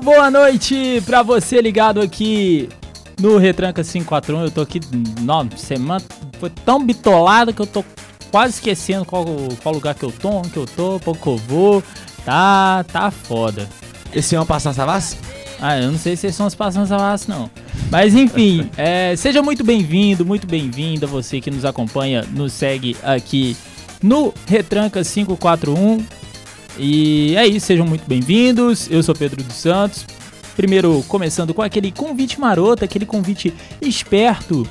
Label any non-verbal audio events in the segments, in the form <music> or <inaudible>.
boa noite pra você ligado aqui no Retranca 541. Eu tô aqui, não, semana foi tão bitolada que eu tô quase esquecendo qual, qual lugar que eu tô, onde que eu tô, pouco que eu vou. Tá, tá foda. Esse é uma passagem Savassi? Ah, eu não sei se são as passagens Savassi, não. Mas enfim, <laughs> é, seja muito bem-vindo, muito bem-vinda você que nos acompanha, nos segue aqui no Retranca 541. E é isso, sejam muito bem-vindos. Eu sou Pedro dos Santos. Primeiro, começando com aquele convite maroto, aquele convite esperto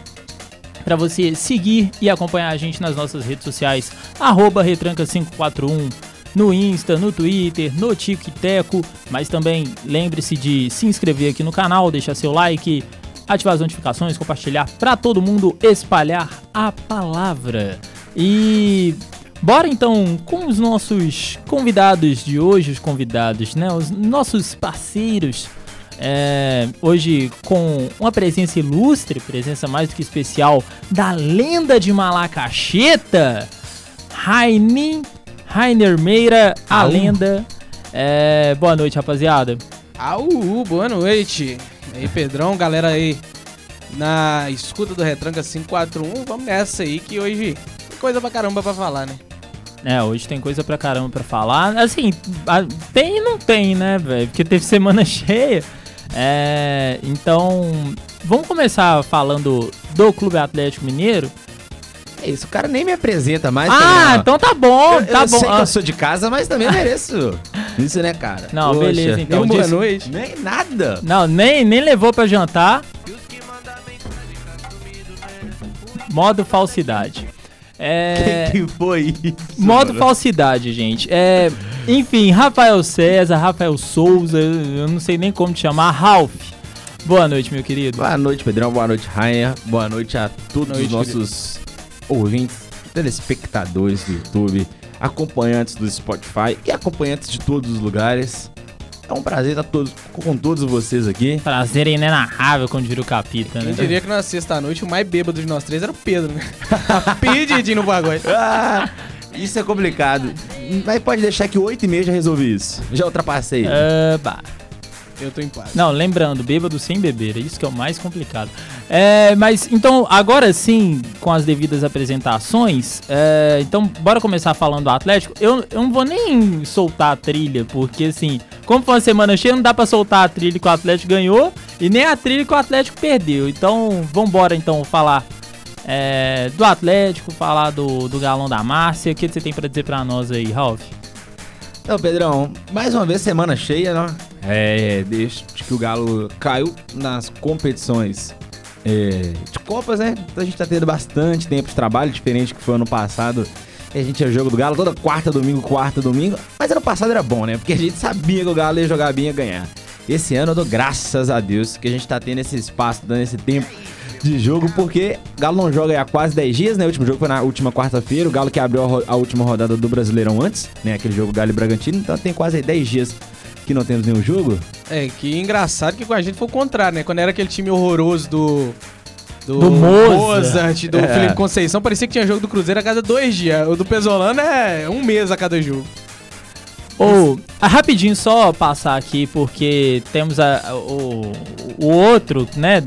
para você seguir e acompanhar a gente nas nossas redes sociais, retranca541 no Insta, no Twitter, no TikTok, mas também lembre-se de se inscrever aqui no canal, deixar seu like, ativar as notificações, compartilhar para todo mundo espalhar a palavra. E bora então com os nossos convidados de hoje, os convidados, né, os nossos parceiros. É, hoje com uma presença ilustre, presença mais do que especial da lenda de Malacacheta, Rainin Rainer Meira, a Au. lenda. É, boa noite, rapaziada. Au, boa noite. E aí, Pedrão, galera aí na escuta do Retranca 541, vamos nessa aí que hoje tem coisa pra caramba pra falar, né? É, hoje tem coisa pra caramba pra falar. Assim, a- tem e não tem, né, velho? Porque teve <laughs> semana cheia. É, então, vamos começar falando do Clube Atlético Mineiro. É isso, o cara nem me apresenta mais. Ah, então tá bom, eu, tá eu bom. sei que Ah, eu sou de casa, mas também <laughs> mereço. Isso, né, cara? Não, beleza, então. Então, boa disse- noite. Nem nada. Não, nem, nem levou pra jantar. Modo falsidade. É. <laughs> que foi isso? Modo mano? falsidade, gente. É, enfim, Rafael César, Rafael Souza, eu não sei nem como te chamar, Ralph. Boa noite, meu querido. Boa noite, Pedrão. Boa noite, Rainer. Boa noite a todos Noite, os nossos ouvintes, telespectadores do YouTube, acompanhantes do Spotify e acompanhantes de todos os lugares. É um prazer estar todos, com todos vocês aqui. Prazer inenarrável, como diria o Capita, né? Quem diria que na sexta-noite o mais bêbado de nós três era o Pedro, né? <laughs> Pedidinho no bagulho. Ah, isso é complicado. Mas pode deixar que 8 e meia já resolvi isso. Já ultrapassei. Ah, bah. Eu tô em paz. Não, lembrando, bêbado sem beber, é isso que é o mais complicado. É, mas então, agora sim, com as devidas apresentações, é, então bora começar falando do Atlético. Eu, eu não vou nem soltar a trilha, porque assim, como foi uma semana cheia, não dá pra soltar a trilha que o Atlético ganhou e nem a trilha que o Atlético perdeu. Então, vambora então falar é, do Atlético, falar do, do galão da Márcia. O que você tem pra dizer pra nós aí, Ralf? Então, Pedrão, mais uma vez semana cheia, né? É, desde que o Galo caiu nas competições é, de Copas, né? Então a gente tá tendo bastante tempo de trabalho, diferente que foi ano passado. A gente tinha jogo do Galo toda quarta, domingo, quarta, domingo. Mas ano passado era bom, né? Porque a gente sabia que o Galo ia jogar bem e ia ganhar. Esse ano eu dou graças a Deus que a gente tá tendo esse espaço, dando esse tempo de jogo, porque o Galo não joga há quase 10 dias, né? O último jogo foi na última quarta-feira, o Galo que abriu a, a última rodada do Brasileirão antes, né? Aquele jogo Galo e Bragantino, então tem quase 10 dias que não temos nenhum jogo. É, que engraçado que com a gente foi o contrário, né? Quando era aquele time horroroso do. Do Moza. Mozart, do É. Felipe Conceição, parecia que tinha jogo do Cruzeiro a cada dois dias. O do Pesolano é um mês a cada jogo. Ou, ah, rapidinho, só passar aqui, porque temos a, o, o outro, né,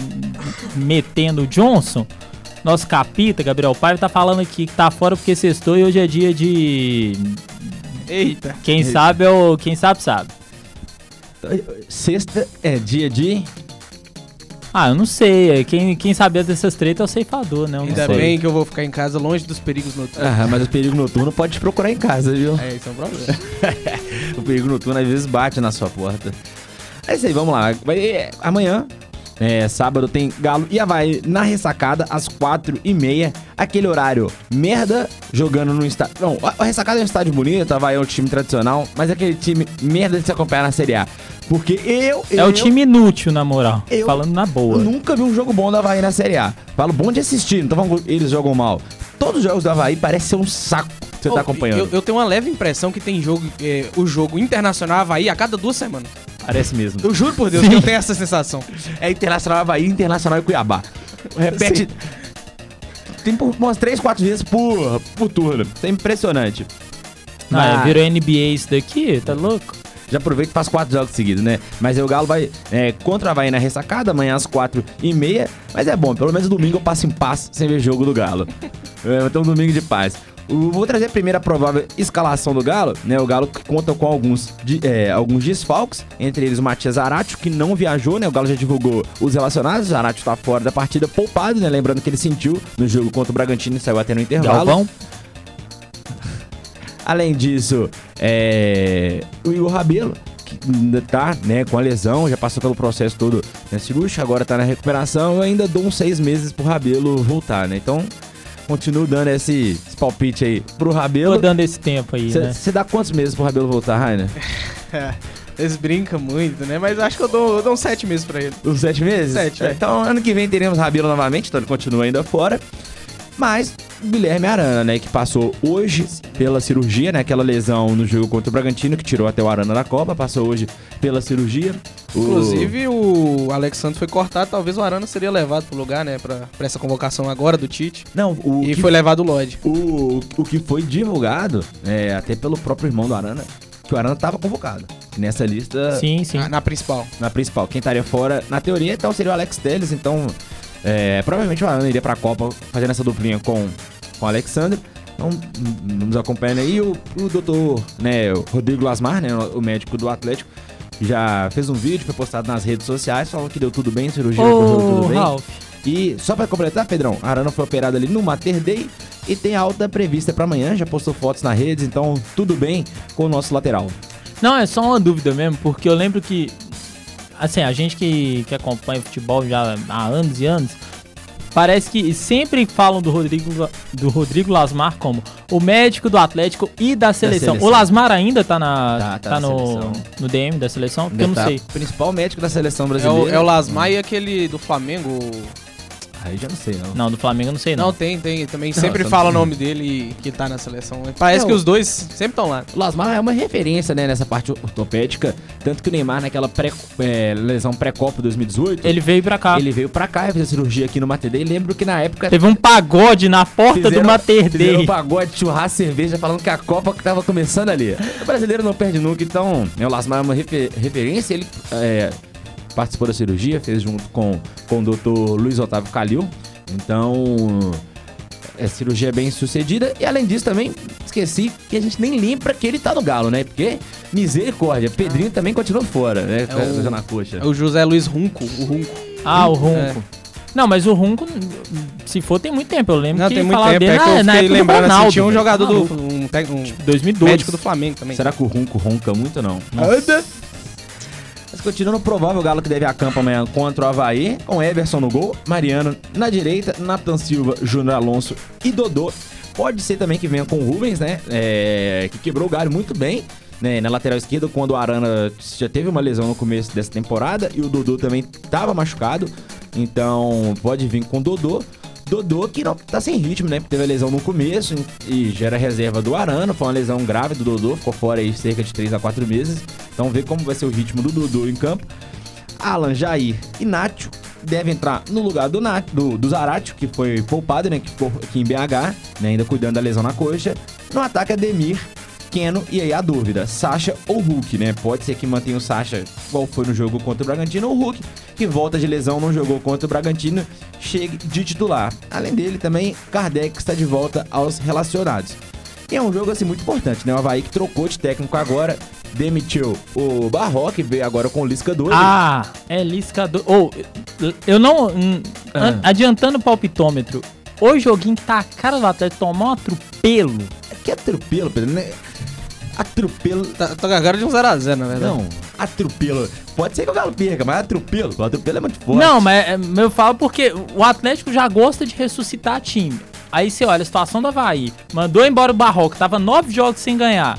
metendo o Johnson. Nosso capita, Gabriel Paiva, tá falando aqui que tá fora porque sextou e hoje é dia de. Eita. Quem Eita. sabe é o. Quem sabe, sabe. Sexta é dia de. Ah, eu não sei. é, Quem, quem sabia dessas tretas é o ceifador, né? Eu não Ainda sei. bem que eu vou ficar em casa longe dos perigos noturnos. Ah, mas o perigo noturno pode te procurar em casa, viu? É, isso é um problema. <laughs> O perigo noturno às vezes bate na sua porta. É isso aí, vamos lá. Vai, é, amanhã, é, sábado, tem Galo e Havaí na ressacada às quatro e meia. Aquele horário merda jogando no estádio. Não, a, a ressacada é um estádio bonito, Havaí é um time tradicional, mas é aquele time merda de se acompanhar na Série A. Porque eu. É eu, o time inútil, na moral. Eu- Falando na Eu boa. nunca vi um jogo bom do Havaí na Série A. Falo bom de assistir, que eles jogam mal. Todos os jogos do Havaí parecem ser um saco que você Ô, tá acompanhando. Eu, eu tenho uma leve impressão que tem jogo, é, o jogo internacional Havaí a cada duas semanas. Parece mesmo. Eu juro por Deus que eu tenho essa sensação. É Internacional Havaí, Internacional e Cuiabá. Repete. Tem por umas 3, 4 vezes por, por turno. Isso é impressionante. Ah, Mas- virou NBA isso daqui? Tá louco? Já aproveita e faz quatro jogos seguidos, né? Mas aí o Galo vai é, contra a Havaí na ressacada, amanhã às quatro e meia. Mas é bom, pelo menos domingo eu passo em paz sem ver jogo do Galo. <laughs> É, então domingo de paz. Vou trazer a primeira provável escalação do Galo, né? O Galo conta com alguns, é, alguns desfalques, entre eles o Matias Zaratio, que não viajou, né? O Galo já divulgou os relacionados, o Zaratio está fora da partida poupado, né? Lembrando que ele sentiu no jogo contra o Bragantino e saiu até no intervalo. Galvão. Além disso, é... o Igor Rabelo, que ainda tá, né, com a lesão, já passou pelo processo todo né, cirúrgico, agora tá na recuperação, eu ainda dou uns seis meses pro Rabelo voltar, né? Então, continuo dando esse, esse palpite aí pro Rabelo. Tô dando esse tempo aí, cê, né? Você dá quantos meses pro Rabelo voltar, Rainer? É, <laughs> eles brincam muito, né? Mas acho que eu dou, eu dou uns sete meses pra ele. Uns sete meses? Sete, é. Então, ano que vem teremos Rabelo novamente, então ele continua ainda fora. Mas Guilherme Arana, né, que passou hoje pela cirurgia, né, aquela lesão no jogo contra o Bragantino que tirou até o Arana da Copa, passou hoje pela cirurgia. O... Inclusive o Alex Santos foi cortado, talvez o Arana seria levado pro lugar, né, pra, pra essa convocação agora do Tite. Não, o e foi levado o Lloyd. O, o que foi divulgado, é, até pelo próprio irmão do Arana, que o Arana estava convocado. Nessa lista. Sim, sim. Na, na, principal. Na principal. Quem estaria fora, na teoria, então seria o Alex Telles, então. É, provavelmente o Arana iria pra Copa fazendo essa duplinha com com o Alexandre. Então, nos acompanhando aí. O, o doutor né, o Rodrigo Lasmar, né, o médico do Atlético, já fez um vídeo, foi postado nas redes sociais, falou que deu tudo bem, cirurgia correu tudo bem. Ralph. E só para completar, Pedrão, a Arana foi operada ali no Mater Day e tem alta prevista para amanhã, já postou fotos nas redes, então tudo bem com o nosso lateral. Não, é só uma dúvida mesmo, porque eu lembro que assim, a gente que, que acompanha futebol já há anos e anos, Parece que sempre falam do Rodrigo, do Rodrigo Lasmar como o médico do Atlético e da seleção. Da seleção. O Lasmar ainda tá, na, tá, tá, tá no, no DM da seleção? Porque eu não tá sei. Principal médico da seleção brasileira. É o, é o Lasmar e aquele do Flamengo. Aí já não sei, não. Não, do Flamengo eu não sei, não. Não, tem, tem. Também sempre fala o nome dele que tá na seleção. Parece que os dois sempre estão lá. O Lasmar é uma referência, né, nessa parte ortopédica. Tanto que o Neymar, naquela pré, é, lesão pré-copa 2018... Ele veio pra cá. Ele veio pra cá e fez a cirurgia aqui no Mater Dei. Lembro que na época... Teve um pagode na porta fizeram, do Mater Dei. um pagode, churrasco, cerveja, falando que a Copa que tava começando ali. O brasileiro não perde nunca, então... Né, o Lasmar é uma refer, referência. Ele... É, participou da cirurgia, fez junto com, com o doutor Luiz Otávio Calil. Então, é cirurgia bem sucedida. E além disso, também esqueci que a gente nem lembra que ele tá no Galo, né? Porque, misericórdia, Pedrinho ah. também continua fora, né? É o, na coxa. É o José Luiz Runco, o Runco. Ah, o Runco. É. Não, mas o Runco, se for, tem muito tempo. Eu lembro não, que tem muito tempo. Dele, é que eu na, época lembrando, Ronaldo, assim, tinha um jogador do... Um, um, 2012. Médico do Flamengo também. Será que o Runco ronca muito ou não? Nossa. Continuando provável o Galo que deve a campo amanhã contra o Havaí, com Everson no gol, Mariano na direita, Nathan Silva, Júnior Alonso e Dodô. Pode ser também que venha com o Rubens, né? É, que quebrou o galho muito bem. Né, na lateral esquerda, quando o Arana já teve uma lesão no começo dessa temporada e o Dodô também estava machucado. Então pode vir com o Dodô. Dodô que não tá sem ritmo, né? Teve a lesão no começo e já era reserva do Arana. Foi uma lesão grave do Dodô, ficou fora aí cerca de 3 a 4 meses. Então vê como vai ser o ritmo do Dodô em campo. Alan, Jair e Nacho devem entrar no lugar do, Nath, do, do Zaratio, que foi poupado, né? Que ficou aqui em BH, né, ainda cuidando da lesão na coxa. No ataque, Ademir Keno, e aí a dúvida, Sasha ou Hulk, né? Pode ser que mantenha o Sasha, igual foi no jogo contra o Bragantino, ou o Hulk, que volta de lesão, não jogou contra o Bragantino, chegue de titular. Além dele, também, Kardec está de volta aos relacionados. E é um jogo, assim, muito importante, né? O Havaí que trocou de técnico agora, demitiu o Barroca e veio agora com o Lisca 2. Ah, é Lisca 2. Ou, oh, eu não... Hum, ah. Adiantando o palpitômetro, o joguinho que tá a cara do Atlético tomar um atropelo. Que atropelo, Pedro, né? Atropelo. Tá, tá gargara de um 0x0, na verdade. Não, atropelo. Pode ser que o Galo perca, mas atropelo. O atropelo é muito forte. Não, mas é, eu falo porque o Atlético já gosta de ressuscitar time. Aí você olha a situação do Havaí. Mandou embora o Barroco, tava nove jogos sem ganhar.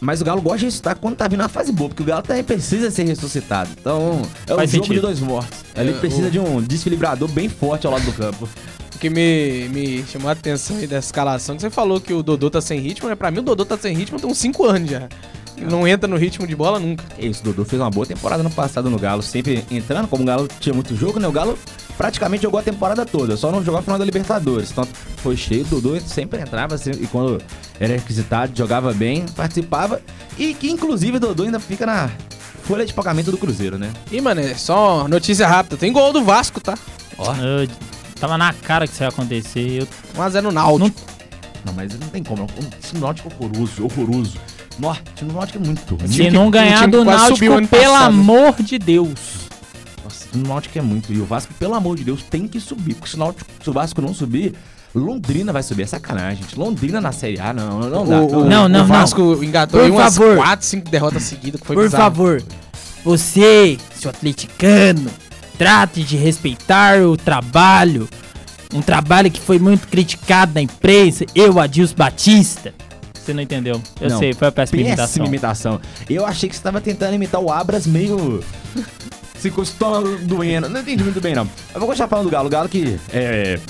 Mas o Galo gosta de ressuscitar quando tá vindo na fase boa, porque o Galo também precisa ser ressuscitado. Então, é Faz um sentido. jogo de dois mortos. Ele é, precisa o... de um desfilibrador bem forte ao lado do campo <laughs> que me, me chamou a atenção aí dessa escalação, que você falou que o Dodô tá sem ritmo, né? Pra mim o Dodô tá sem ritmo tem uns 5 anos já. Ele não entra no ritmo de bola nunca. Isso, o Dodô fez uma boa temporada no passado no Galo, sempre entrando, como o Galo tinha muito jogo, né? O Galo praticamente jogou a temporada toda, só não jogou a final da Libertadores. Então foi cheio, o Dodô sempre entrava assim, e quando era requisitado, jogava bem, participava. E que inclusive o Dodô ainda fica na folha de pagamento do Cruzeiro, né? E, mano, é só notícia rápida. Tem gol do Vasco, tá? Ó. Eu, tava na cara que isso ia acontecer. Eu... 1x0 no Náutico. Não... não, mas não tem como. O Náutico é horroroso, horroroso. Nossa, o time Náutico é muito ruim. Se não ganhar do Náutico, pelo amor de Deus. Nossa, o Náutico é muito. E o Vasco, pelo amor de Deus, tem que subir. Porque se o, Náutico, se o Vasco não subir, Londrina vai subir. É sacanagem, gente. Londrina na Série A, não, não dá. O, não, não, o Vasco não. engatou Por umas favor. 4, 5 derrotas seguidas, que foi Por bizarro. favor, você, seu atleticano, trate de respeitar o trabalho. Um trabalho que foi muito criticado na imprensa. Eu, Adilson Batista. Você não entendeu? Eu não, sei, foi a péssima, péssima imitação. imitação. Eu achei que você estava tentando imitar o Abras meio. <laughs> Se costuma doendo. Não entendi muito bem, não. Eu vou continuar falando do Galo. O Galo que é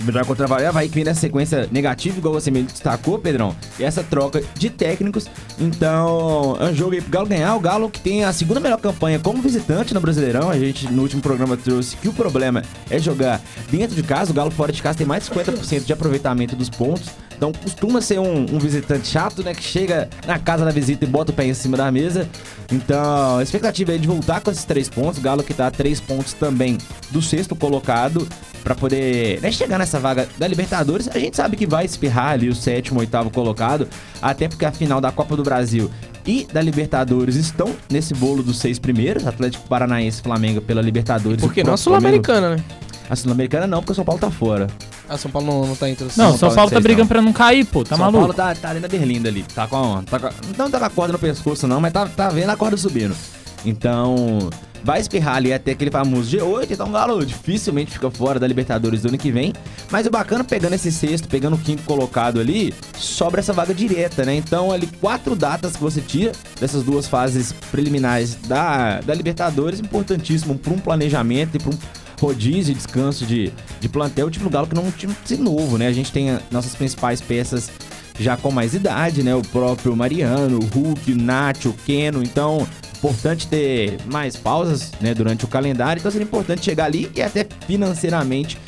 Vitória contra o Havaí que vem nessa sequência negativa, igual você me destacou, Pedrão. E essa troca de técnicos. Então, é um jogo aí pro Galo ganhar. O Galo que tem a segunda melhor campanha como visitante no Brasileirão. A gente no último programa trouxe que o problema é jogar dentro de casa. O Galo fora de casa tem mais de 50% de aproveitamento dos pontos. Então costuma ser um, um, visitante chato, né? Que chega na casa da visita e bota o pé em cima da mesa. Então, a expectativa é de voltar com esses três pontos. O Galo que tá a três pontos também do sexto colocado para poder né, chegar nessa vaga da Libertadores. A gente sabe que vai espirrar ali o sétimo, oitavo colocado, até porque a final da Copa do Brasil e da Libertadores estão nesse bolo dos seis primeiros, Atlético Paranaense Flamengo pela Libertadores. Porque não a Sul-Americana, né? A Sul-Americana não, porque o São Paulo tá fora. Ah, São Paulo não, não tá entre os Não, São, São Paulo, Paulo tá brigando não. pra não cair, pô. Tá São maluco? São Paulo tá, tá ali na Berlinda ali. Tá com, tá com. Não tá com a corda no pescoço, não, mas tá, tá vendo a corda subindo. Então, vai espirrar ali até aquele famoso G8, então o Galo dificilmente fica fora da Libertadores do ano que vem. Mas o bacana, pegando esse sexto, pegando o quinto colocado ali, sobra essa vaga direta, né? Então, ali, quatro datas que você tira dessas duas fases preliminares da, da Libertadores, importantíssimo para um planejamento e para um rodízio e descanso de, de plantel. O time do Galo que não é um time novo, né? A gente tem nossas principais peças já com mais idade, né? O próprio Mariano, o Hulk, o Nacho, o Keno. Então, importante ter mais pausas né, durante o calendário, então seria importante chegar ali e até financeiramente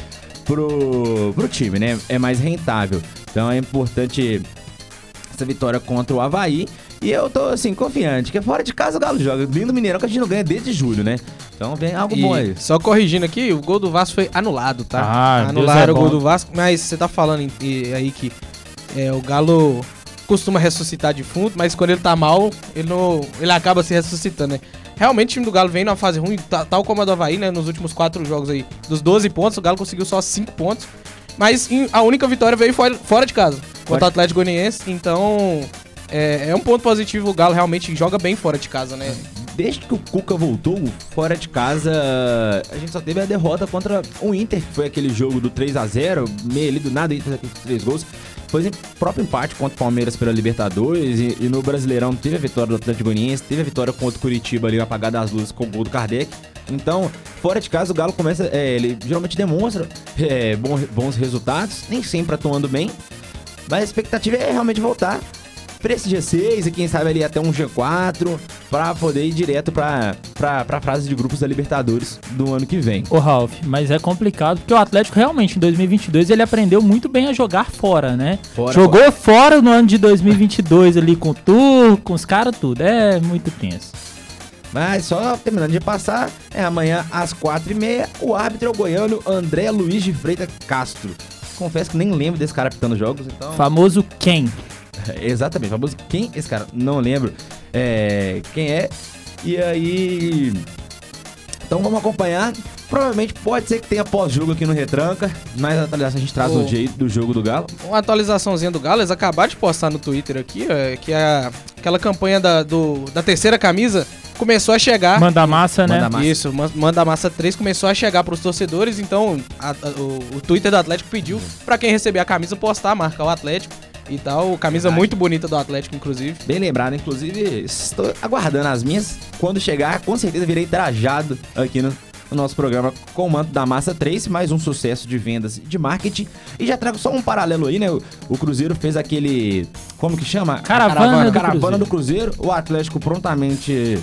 pro, pro time, né? É mais rentável. Então é importante essa vitória contra o Havaí. E eu tô, assim, confiante, que fora de casa o Galo joga. Lindo Mineirão que a gente não ganha desde julho, né? Então vem algo e bom aí. Só corrigindo aqui, o gol do Vasco foi anulado, tá? Ah, Anularam é o gol do Vasco, mas você tá falando aí que é, o Galo costuma ressuscitar de fundo, mas quando ele tá mal, ele, não, ele acaba se ressuscitando, né? Realmente o time do Galo vem numa fase ruim, tal como a do Havaí, né? Nos últimos quatro jogos aí, dos 12 pontos, o Galo conseguiu só 5 pontos. Mas a única vitória veio fora, fora de casa, contra o Atlético Goianiense. Então, é, é, um ponto positivo. O Galo realmente joga bem fora de casa, né? Desde que o Cuca voltou, fora de casa, a gente só teve a derrota contra o Inter, que foi aquele jogo do 3 a 0 meio ali do nada, Inter aqueles três gols. Foi próprio empate contra o Palmeiras pela Libertadores e, e, no Brasileirão teve a vitória do Atlético Goianiense, teve a vitória contra o Curitiba ali, apagada das luzes com o gol do Kardec. Então, fora de casa, o Galo começa. É, ele geralmente demonstra é, bons, bons resultados, nem sempre atuando bem. Mas a expectativa é realmente voltar para esse G6 e quem sabe ali até um G4 para poder ir direto para para fase de grupos da Libertadores do ano que vem. Ô Ralf, mas é complicado porque o Atlético realmente em 2022 ele aprendeu muito bem a jogar fora, né? Fora, Jogou fora. fora no ano de 2022 ali com o Tur, com os caras tudo. É muito tenso. Mas só terminando de passar, é amanhã às 4h30, o árbitro é o goiano André Luiz de Freitas Castro. Confesso que nem lembro desse cara apitando jogos, então. Famoso quem? <laughs> Exatamente, famoso quem esse cara? Não lembro é, quem é. E aí. Então vamos acompanhar. Provavelmente pode ser que tenha pós-jogo aqui no Retranca. Mais atualização a gente traz no dia do jogo do Galo. Uma atualizaçãozinha do Galo, eles acabaram de postar no Twitter aqui, é, que é aquela campanha da, do, da terceira camisa começou a chegar. Manda massa, né? Manda massa. Isso, Manda Massa 3 começou a chegar para os torcedores, então a, a, o, o, Twitter do Atlético pediu para quem receber a camisa postar a marca o Atlético e tal. Camisa Verdade. muito bonita do Atlético, inclusive. Bem lembrado, inclusive, estou aguardando as minhas. Quando chegar, com certeza virei trajado aqui no, no nosso programa com o manto da Massa 3, mais um sucesso de vendas e de marketing. E já trago só um paralelo aí, né? O, o Cruzeiro fez aquele. Como que chama? Caravana, caravana, do, caravana Cruzeiro. do Cruzeiro. O Atlético prontamente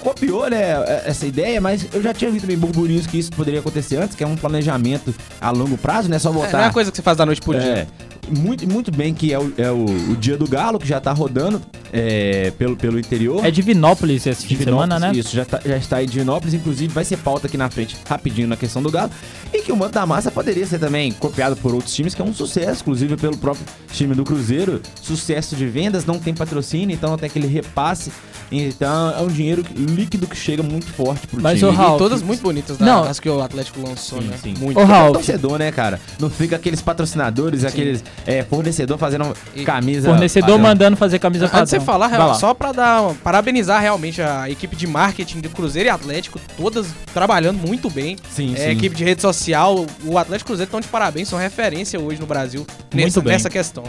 copiou, né, essa ideia, mas eu já tinha visto também burburinhos que isso poderia acontecer antes, que é um planejamento a longo prazo, né? Só voltar. É, não é coisa que você faz da noite pro dia. É, muito, muito bem que é, o, é o, o dia do galo, que já tá rodando é, pelo, pelo interior. É Divinópolis esse fim de semana, né? Isso, já, tá, já está em Divinópolis, inclusive vai ser pauta aqui na frente, rapidinho, na questão do galo. E que o Manto da Massa poderia ser também copiado por outros times, que é um sucesso, inclusive pelo próprio time do Cruzeiro. Sucesso de vendas, não tem patrocínio, então não tem aquele repasse. Então é um dinheiro líquido que chega muito forte pro Mas time. Mas o Raul, todas muito bonitas, né? Não. As que o Atlético lançou, sim, né? Sim. Muito. O Raul, torcedor, né, cara? Não fica aqueles patrocinadores, sim. aqueles é, fornecedor fazendo e camisa. Fornecedor padrão. mandando fazer camisa padrão. Antes de você falar, real, só pra dar, parabenizar realmente a equipe de marketing do Cruzeiro e Atlético, todas trabalhando muito bem. Sim, é, sim. Equipe de rede social, o Atlético Cruzeiro estão de parabéns, são referência hoje no Brasil nessa, nessa questão.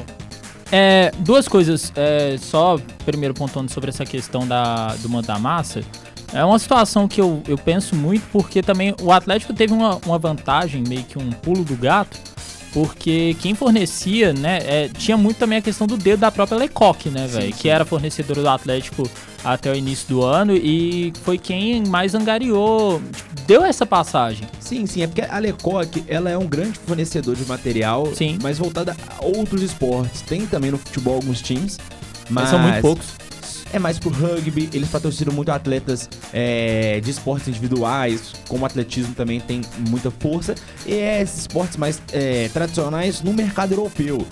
É, duas coisas, é, só primeiro pontuando sobre essa questão da, do manto da massa. É uma situação que eu, eu penso muito porque também o Atlético teve uma, uma vantagem, meio que um pulo do gato, porque quem fornecia, né, é, tinha muito também a questão do dedo da própria Lecoque, né, velho, que era fornecedora do Atlético até o início do ano e foi quem mais angariou, tipo, deu essa passagem. Sim, sim, é porque a Lecoque, ela é um grande fornecedor de material, sim. mas voltada a outros esportes. Tem também no futebol alguns times, mas, mas são muito poucos é mais pro rugby, eles patrocinam muito atletas é, de esportes individuais, como o atletismo também tem muita força, e é esses esportes mais é, tradicionais no mercado europeu,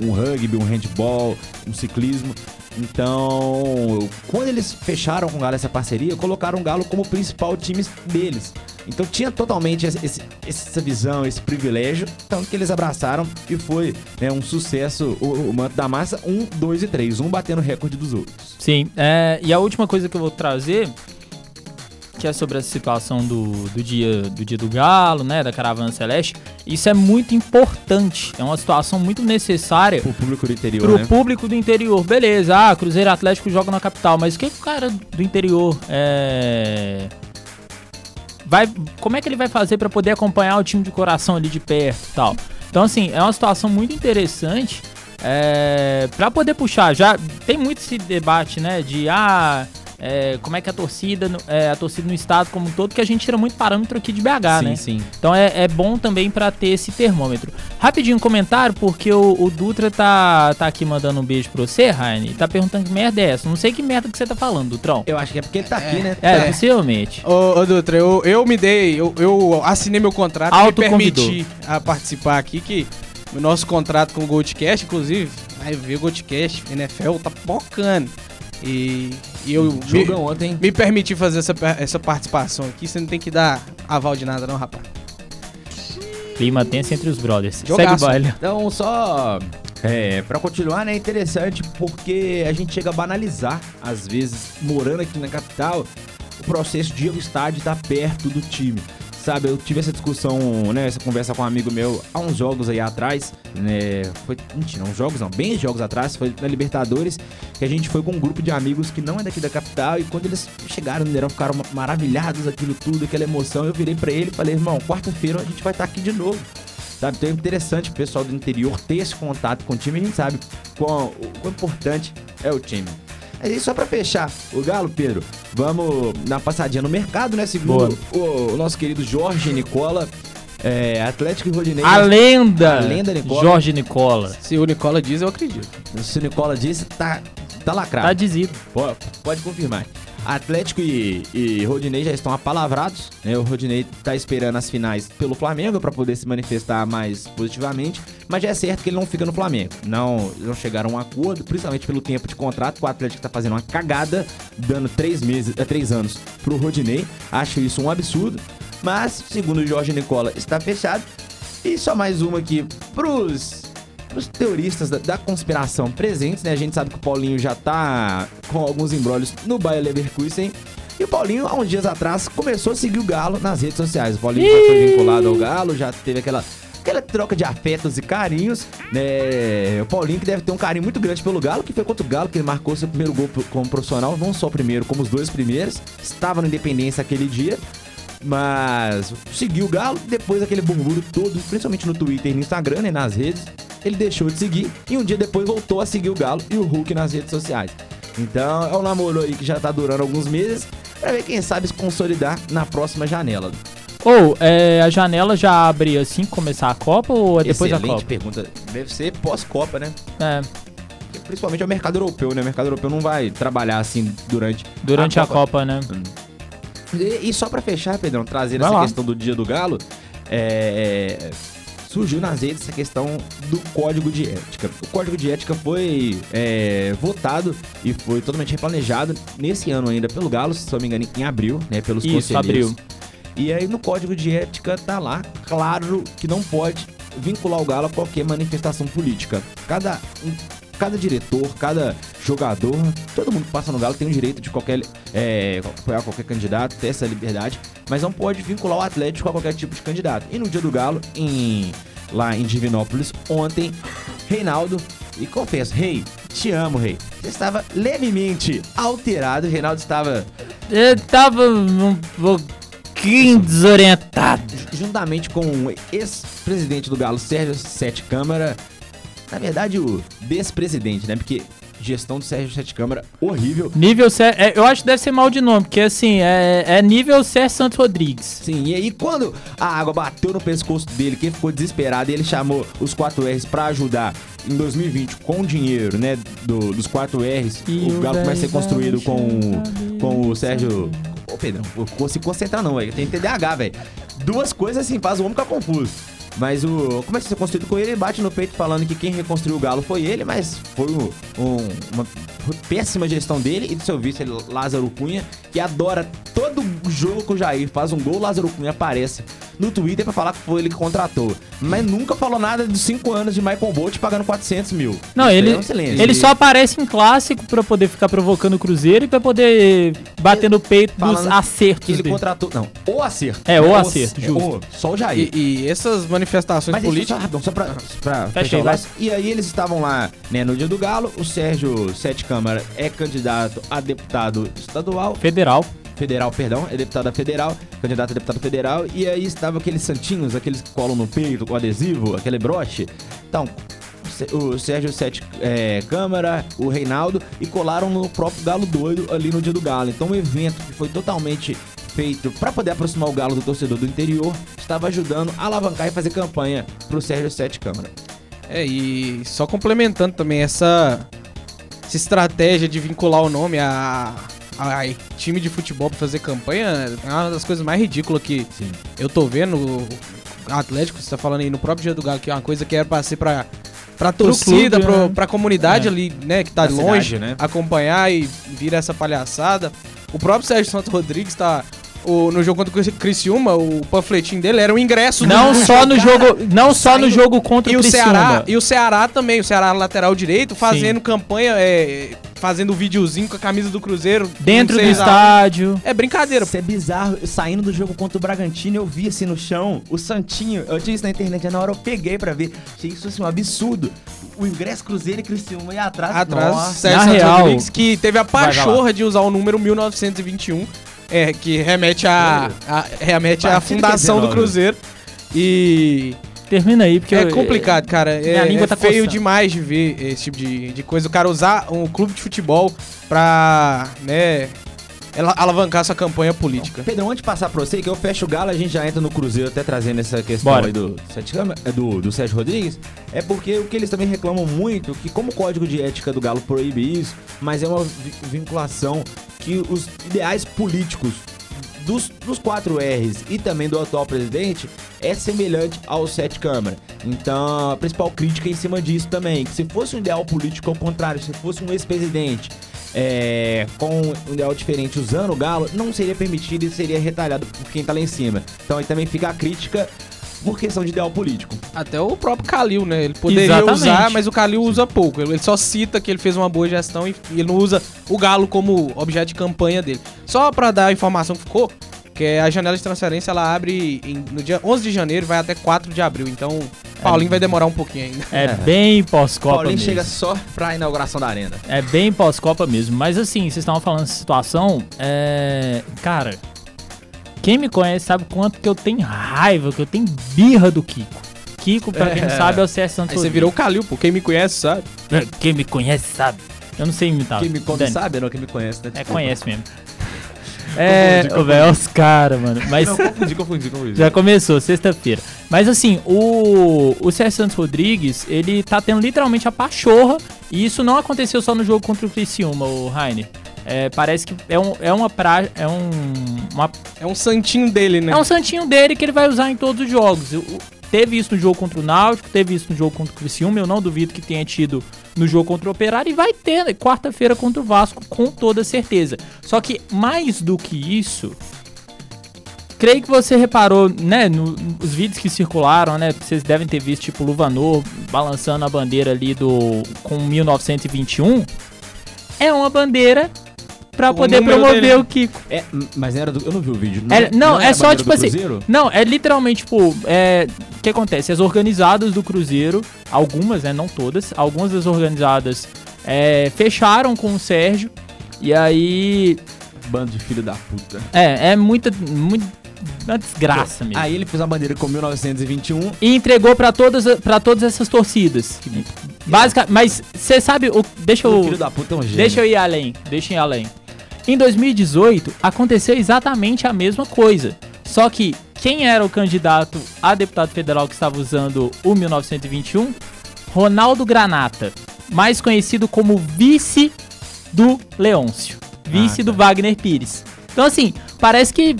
um, um rugby, um handball, um ciclismo. Então, quando eles fecharam com o Galo essa parceria, colocaram o Galo como principal time deles. Então tinha totalmente esse, essa visão, esse privilégio, tanto que eles abraçaram e foi né, um sucesso o, o, Manto da Massa, um, dois e três, um batendo recorde dos outros. Sim, é, e a última coisa que eu vou trazer, que é sobre a situação do, do, dia, do dia do Galo, né, da Caravana Celeste, isso é muito importante, é uma situação muito necessária. Pro público do interior, Pro né? público do interior, beleza, ah, Cruzeiro Atlético joga na capital, mas o que, que o cara do interior é vai, como é que ele vai fazer para poder acompanhar o time de coração ali de perto e tal. Então, assim, é uma situação muito interessante é, para poder puxar. Já tem muito esse debate, né, de ah, é, como é que a torcida, é, a torcida no estado como um todo, que a gente tira muito parâmetro aqui de BH, sim, né? Sim. Então é, é bom também para ter esse termômetro. Rapidinho um comentário, porque o, o, Dutra tá, tá aqui mandando um beijo pra você, Raine, tá perguntando que merda é essa. Não sei que merda que você tá falando, Dutrão. Eu acho que é porque ele tá aqui, né? É, é. possivelmente. Ô, ô, Dutra, eu, eu me dei, eu, eu assinei meu contrato e me permiti a participar aqui, que o nosso contrato com o Goldcast, inclusive, vai ver o Goldcast, NFL tá bocando. E, e eu me, ontem. me permiti fazer essa, essa participação aqui. Você não tem que dar aval de nada, não, rapaz. Clima tenso entre os brothers. Jogaço. Segue o baile. Então, só é, para continuar, né, é interessante porque a gente chega a banalizar, às vezes, morando aqui na capital, o processo de ir ao estádio estar perto do time. Sabe, eu tive essa discussão, né, essa conversa com um amigo meu há uns jogos aí atrás, né, foi, mentira, uns jogos não, bem jogos atrás, foi na Libertadores, que a gente foi com um grupo de amigos que não é daqui da capital e quando eles chegaram no Mineirão ficaram maravilhados aquilo tudo, aquela emoção, eu virei para ele e falei, irmão, quarta-feira a gente vai estar tá aqui de novo. Sabe, então é interessante o pessoal do interior ter esse contato com o time, a gente sabe quão, o quão importante é o time. Aí só pra fechar o Galo, Pedro, vamos dar uma passadinha no mercado, né? Segundo o, o, nosso querido Jorge Nicola. É, Atlético e Rodinei. A lenda! A lenda Nicola. Jorge Nicola. Se o Nicola diz, eu acredito. Se o Nicola diz, tá, tá lacrado. Tá dizido. Pode, pode confirmar. Atlético e, e Rodinei já estão apalavrados. Né? O Rodinei está esperando as finais pelo Flamengo para poder se manifestar mais positivamente, mas já é certo que ele não fica no Flamengo. Não, não chegaram a um acordo, principalmente pelo tempo de contrato. O Atlético está fazendo uma cagada, dando três meses, é, três anos pro Rodinei. Acho isso um absurdo. Mas, segundo o Jorge Nicola, está fechado. E só mais uma aqui pros os teoristas da, da, conspiração presentes, né? A gente sabe que o Paulinho já tá com alguns embrólios no Bayer Leverkusen. E o Paulinho, há uns dias atrás, começou a seguir o Galo nas redes sociais. O Paulinho já foi vinculado ao Galo, já teve aquela aquela troca de afetos e carinhos, né? O Paulinho que deve ter um carinho muito grande pelo Galo, que foi contra o Galo que ele marcou seu primeiro gol como profissional, não só o primeiro, como os dois primeiros. Estava no Independência aquele dia. Mas seguiu o Galo, depois aquele burburinho todo, principalmente no Twitter e no Instagram, né, nas redes, ele deixou de seguir e um dia depois voltou a seguir o Galo e o Hulk nas redes sociais. Então é um namoro aí que já tá durando alguns meses, para ver quem sabe se consolidar na próxima janela. Ou, é, a janela já abre assim começar a Copa ou é depois Excelente da Copa? pergunta. Deve ser pós-Copa, né? É, Principalmente é o mercado europeu, né? O mercado europeu não vai trabalhar assim durante, durante a Copa, né? E, e só pra fechar, Pedrão, trazendo Vai essa lá. questão do Dia do Galo, é, surgiu nas redes essa questão do código de ética. O código de ética foi é, votado e foi totalmente replanejado nesse ano ainda pelo Galo, se não me engano, em abril, né? Pelos Isso, conselheiros. abril. E aí no código de ética tá lá, claro que não pode vincular o Galo a qualquer manifestação política. Cada, cada diretor, cada jogador, todo mundo que passa no Galo tem o direito de qualquer é, apoiar qualquer candidato, ter essa liberdade, mas não pode vincular o Atlético a qualquer tipo de candidato. E no dia do Galo, em, lá em Divinópolis, ontem, Reinaldo, e confesso, Rei, te amo, Rei. Você estava levemente alterado, Reinaldo estava Eu tava um pouquinho desorientado. juntamente com o ex-presidente do Galo, Sérgio Sete Câmara. Na verdade, o despresidente, né? Porque gestão do Sérgio Sete Câmara, horrível. Nível Sé, é, eu acho que deve ser mal de nome, porque assim, é, é nível Sérgio Santos Rodrigues. Sim, e aí quando a água bateu no pescoço dele, que ele ficou desesperado, e ele chamou os 4Rs pra ajudar em 2020 com dinheiro, né? Do, dos 4Rs, E o o Galo a ser construído vai com, com o Sérgio. Ô, Pedrão, não consigo concentrar não, velho. Tem TDAH, velho. Duas coisas assim, faz o homem ficar confuso. Mas o. Começa a ser construído com ele, ele bate no peito falando que quem reconstruiu o Galo foi ele, mas foi um- um- uma péssima gestão dele e do seu vice, Lázaro Cunha, que adora todo jogo que o Jair faz um gol, Lázaro Cunha aparece no Twitter pra falar que foi ele que contratou. Mas nunca falou nada dos 5 anos de Michael Bolt pagando 400 mil. Não, Isso ele, é um ele só aparece em clássico pra poder ficar provocando o Cruzeiro e pra poder bater no peito dos Falando acertos que ele dele. contratou. Não, o acerto. É, o Não acerto, é justo. o- só o Jair. E, e essas manifestações Mas só, políticas. rapidão, só pra, pra fechar o vai. laço. E aí eles estavam lá, né, no dia do Galo. O Sérgio Sete Câmara é candidato a deputado estadual, Federal. Federal, perdão, é deputado a federal, candidato a deputado federal. E aí estavam aqueles santinhos, aqueles que colam no peito com adesivo, aquele broche. Então, o Sérgio Sete é, Câmara, o Reinaldo, e colaram no próprio Galo Doido ali no dia do Galo. Então, um evento que foi totalmente feito para poder aproximar o Galo do torcedor do interior, estava ajudando a alavancar e fazer campanha pro Sérgio Sete Câmara. É, e só complementando também essa, essa estratégia de vincular o nome a, a time de futebol pra fazer campanha é uma das coisas mais ridículas que Sim. eu tô vendo. O Atlético, você tá falando aí no próprio dia do Galo, que é uma coisa que era pra ser pra, pra Pro torcida, clube, pro, né? pra comunidade É. ali, né, que tá Da longe, cidade, né? acompanhar e vira essa palhaçada. O próprio Sérgio Santos Rodrigues tá. O, no jogo contra o Criciúma, o panfletinho dele era o ingresso do- Não do só no <laughs> jogo, não só no jogo contra E o Criciúma. Ceará, e o Ceará também, o Ceará lateral direito, fazendo campanha, é, fazendo videozinho com a camisa do Cruzeiro. dentro do a estádio. É brincadeira. Isso é bizarro. Eu Saindo do jogo contra o Bragantino, eu vi assim no chão, o Santinho. Eu tinha isso na internet, na hora eu peguei pra ver. Achei isso assim um absurdo. O ingresso Cruzeiro e Criciúma e atrás. Atrás, Nossa. Sérgio Na Santos real- Rodrigues, que teve a pachorra de usar o número 1921, é, que remete à a, remete à fundação do 19. Cruzeiro. E Termina aí, porque é eu- complicado, cara. minha É, língua é tá feio coçando. demais de ver esse tipo de, de coisa. O cara usar um clube de futebol pra, né, ela- alavancar sua campanha política. Pedrão, antes de passar pra você, que eu fecho o galo, a gente já entra no Cruzeiro, até trazendo essa questão Bora. aí do, é, do, do Sérgio Rodrigues, é porque o que eles também reclamam muito, que como o código de ética do Galo proíbe isso, mas é uma vi- vinculação que os ideais políticos dos, dos quatro R's e também do atual presidente é semelhante ao Sete Câmara. Então, a principal crítica é em cima disso também, que se fosse um ideal político ao contrário, se fosse um ex-presidente é, com um ideal diferente usando o Galo, não seria permitido e seria retalhado por quem tá lá em cima. Então aí também fica a crítica por questão de ideal político. Até o próprio Calil, né? Ele poderia Exatamente. usar, mas o Calil usa pouco. Ele só cita que ele fez uma boa gestão e ele não usa o Galo como objeto de campanha dele. Só pra dar a informação que ficou, que é a janela de transferência ela abre em- no dia 11 de janeiro e vai até 4 de abril. Então, Paulinho vai demorar um pouquinho ainda. É, É. bem pós-Copa Paulinho mesmo. chega só pra inauguração da arena. É bem pós-Copa mesmo. Mas assim, vocês estavam falando dessa situação. É. Cara, quem me conhece sabe quanto que eu tenho raiva, que eu tenho birra do Kiko. Kiko, pra quem não É. sabe, é o César Santos. Aí você virou o Calil, pô. Quem me conhece sabe. Rodrigues. Quem me conhece sabe. Eu não sei imitar. Quem me Dani. sabe, não? Quem me conhece, né? É, Desculpa. conhece mesmo. <laughs> É, velho, os caras, mano. Mas Não, confundi, confundi, confundi. já começou, sexta-feira. Mas assim, o, o Sérgio Santos Rodrigues, ele tá tendo literalmente a pachorra. E isso não aconteceu só no jogo contra o Criciúma, o Rainer. É, parece que é, um, é uma pra, é um, uma É um santinho dele, né? É um santinho dele que ele vai usar em todos os jogos. O- Teve isso no jogo contra o Náutico, teve isso no jogo contra o Criciúma, eu não duvido que tenha tido no jogo contra o Operário e vai ter né, quarta-feira contra o Vasco com toda certeza. Só que mais do que isso, creio que você reparou, né, no- nos vídeos que circularam, né, vocês devem ter visto tipo Luvanor balançando a bandeira ali do com 1921. É uma bandeira pra O poder promover dele. o Kiko. É, mas era do. Eu não vi o vídeo. É, não, é a só tipo assim. Não, é literalmente, tipo, é. O que acontece? As organizadas do Cruzeiro, algumas, né? Não todas, algumas das organizadas é, fecharam com o Sérgio. E aí. Bando de filho da puta. É, é muita. muita uma desgraça mesmo. Aí ele fez uma bandeira com 1921. E entregou pra todas, pra todas essas torcidas. Básica, mas você sabe o. Deixa O eu. filho da puta é um gênio. Deixa eu ir além, deixa eu ir além. Em 2018, aconteceu exatamente a mesma coisa. Só que quem era o candidato a deputado federal que estava usando o 1921? Ronaldo Granata, mais conhecido como vice do Leôncio, vice Ah, do tá. Wagner Pires. Então assim, parece que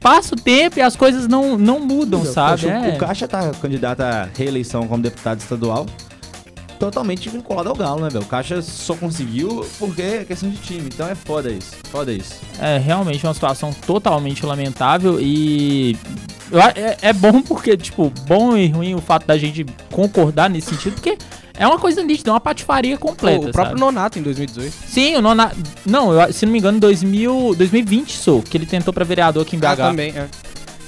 passa o tempo e as coisas não, não mudam, sabe? É. O Caixa tá candidato à reeleição como deputado estadual. Totalmente vinculado ao Galo, né, velho? O Caixa só conseguiu porque é questão de time. Então é foda isso. Foda isso. É realmente uma situação totalmente lamentável e é, é bom porque, tipo, bom e ruim o fato da gente concordar nesse sentido, porque é uma coisa nítida, é uma patifaria completa, o próprio sabe? Nonato em 2018. Sim, o Nona... Não, eu- se não me engano, 2000, 2020 sou, que ele tentou pra vereador aqui em BH. Ah, também, é.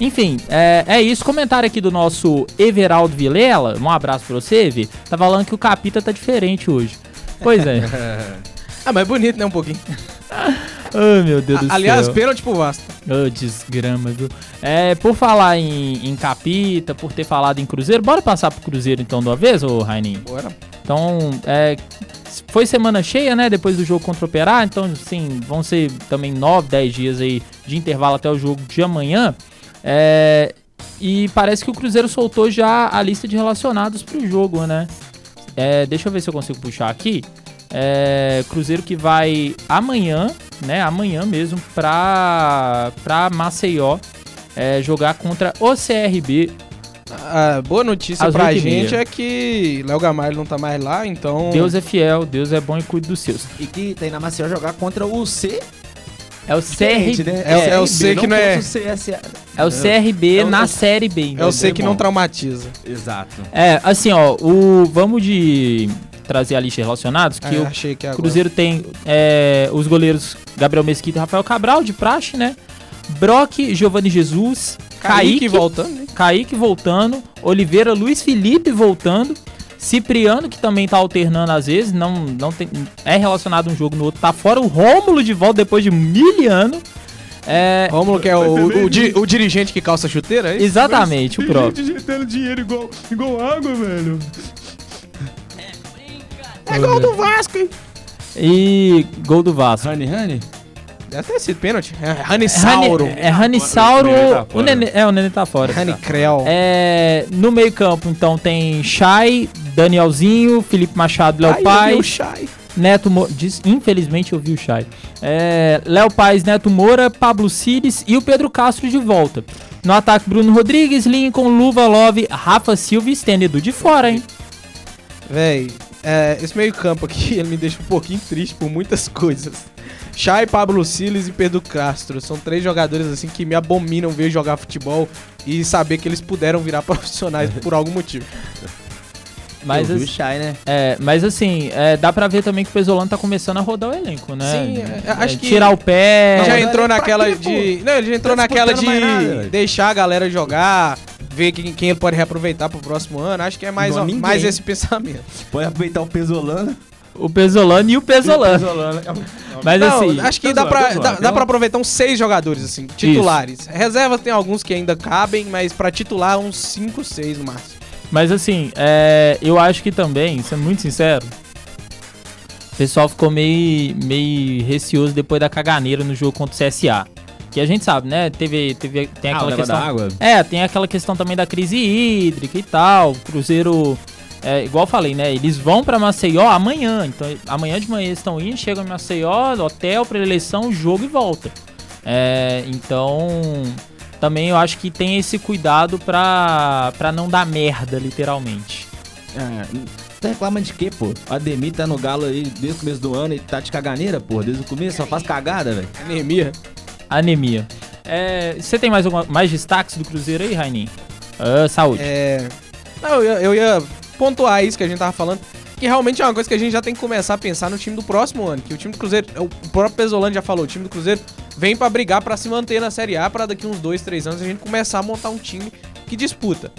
Enfim, é, é isso. Comentário aqui do nosso Everaldo Vilela. Um abraço pra você, Vi. Tá falando que o Capita tá diferente hoje. Pois é. <laughs> Ah, mas é bonito, né, um pouquinho. <laughs> Ai, meu Deus do A- Aliás, céu. pênalti pro Vasco. Ô, desgrama, viu? É, por falar em, em Capita, por ter falado em Cruzeiro, bora passar pro Cruzeiro então de uma vez, ô Raininho? Bora. Então, é, foi semana cheia, né? Depois do jogo contra o Operário, então, assim, vão ser também 9, 10 dias aí de intervalo até o jogo de amanhã. É, e parece que o Cruzeiro soltou já a lista de relacionados pro jogo, né? É, deixa eu ver se eu consigo puxar aqui. É, Cruzeiro que vai amanhã, né? Amanhã mesmo, pra, pra Maceió é, jogar contra o CRB. A boa notícia oito e gente é que Léo Gamalho não tá mais lá, então. Deus é fiel, Deus é bom e cuida dos seus. E que tem na Maceió jogar contra o C. É o CRB, né? É o- é o C que não é- é o CRB É o- na é Série B. É o C que não traumatiza. Exato. É, assim, ó, o, vamos de trazer a lista relacionados, que Ah, o achei que agora. Cruzeiro tem é, os goleiros Gabriel Mesquita e Rafael Cabral, de praxe, né? Brock, Giovanni Jesus, Kaique, Kaique, voltando, né? Kaique voltando, Oliveira, Luiz Felipe voltando, Cipriano, que também tá alternando às vezes, não, não tem, é relacionado um jogo no outro, tá fora, o Rômulo de volta depois de mil anos. É, Rômulo, que é o, o, di- o dirigente que calça chuteira, é isso? exatamente, o próprio. digitando dinheiro igual, igual água, velho. É gol do Vasco, hein? E gol do Vasco. Honey, honey? Deve ter sido pênalti. É Ranisauro. Rani- É Ranissauro. O Nenê tá O fora. É, o Nenê tá fora. Ranicrel. É, no meio-campo, então, tem Chay, Danielzinho, Felipe Machado, Léo Paz. Neto Moura. Infelizmente eu vi o Chay. É, Léo Paz, Neto Moura, Pablo Cires e o Pedro Castro de volta. No ataque, Bruno Rodrigues, Lincoln, Luva, Love, Rafa Silva e Stênido de fora, hein? Véi, é, esse meio campo aqui, <laughs> ele me deixa um pouquinho triste por muitas coisas. Chay, Pablo Siles e Pedro Castro. São três jogadores assim que me abominam ver jogar futebol e saber que eles puderam virar <laughs> profissionais por algum motivo. Mas, eu vi o Shai, né? é, mas assim, é, dá pra ver também que o Pesolano tá começando a rodar o elenco, né? Sim, é, acho que- Tirar o pé. já entrou naquela de. Não, ele já entrou Tá naquela de nada, deixar a galera jogar, ver quem, quem ele pode reaproveitar pro próximo ano. Acho que é mais, ninguém. mais esse pensamento. Pode aproveitar o Pesolano. O Pesolano e o Pesolano. Pesolano. <laughs> Mas Não, assim, acho que tá dá pra, zoando. dá, dá Tem pra aproveitar uns seis jogadores, assim, titulares. Reservas tem alguns que ainda cabem, mas pra titular uns cinco, seis no máximo. Mas assim, é, eu acho que também, sendo muito sincero, o pessoal ficou meio, meio receoso depois da caganeira no jogo contra o CSA. que a gente sabe, né? Teve, teve tem Ah, aquela negócio questão. da água? É, tem aquela questão também da crise hídrica e tal. Cruzeiro, é, igual eu falei, né? Eles vão pra Maceió amanhã. Então, amanhã de manhã eles estão indo, chegam em Maceió, hotel, pré-eleição, jogo e volta. É, então, também eu acho que tem esse cuidado pra, pra não dar merda, literalmente. Ah, tá reclamando de quê, pô? O Ademir tá no galo aí desde o começo do ano e tá de caganeira, pô. Desde o começo, só faz cagada, velho. Anemia. Anemia. É, Você tem mais, alguma, mais destaques do Cruzeiro aí, Raininho? Ah, saúde. É. Não, eu ia, eu ia pontuar isso que a gente tava falando. Que realmente é uma coisa que a gente já tem que começar a pensar no time do próximo ano. Que o time do Cruzeiro, o próprio Pesolano já falou, o time do Cruzeiro vem pra brigar pra se manter na Série A pra daqui uns dois, três anos a gente começar a montar um time que disputa.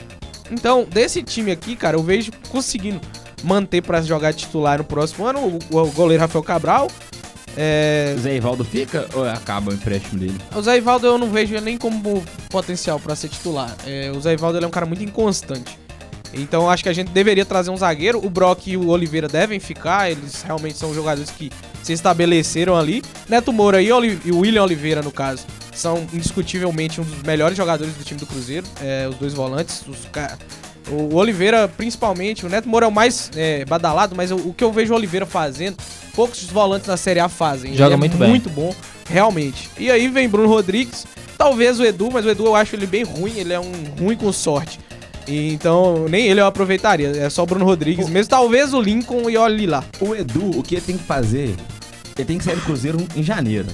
Então, desse time aqui, cara, eu vejo conseguindo manter pra jogar titular no próximo ano o, o goleiro Rafael Cabral. É, O Zé Ivaldo fica ou acaba o empréstimo dele? o Zé Ivaldo eu não vejo nem como potencial pra ser titular. É, o Zé Ivaldo é um cara muito inconstante. Então acho que a gente deveria trazer um zagueiro. O Brock e o Oliveira devem ficar. Eles realmente são jogadores que se estabeleceram ali. Neto Moura e, Oli- e o William Oliveira, no caso, são indiscutivelmente um dos melhores jogadores do time do Cruzeiro. É, os dois volantes. os o Oliveira, principalmente, o Neto Moura é o mais é, badalado, mas o, o que eu vejo o Oliveira fazendo, poucos volantes na Série A fazem. Joga Ele é muito bem. Muito bom, realmente. E aí vem Bruno Rodrigues, talvez o Edu, mas o Edu eu acho ele bem ruim, ele é um ruim com sorte. E, então, nem ele eu aproveitaria, é só o Bruno Rodrigues mesmo. Talvez o Lincoln e olhe lá. O Edu, o que ele tem que fazer? Ele tem que sair do Cruzeiro em janeiro.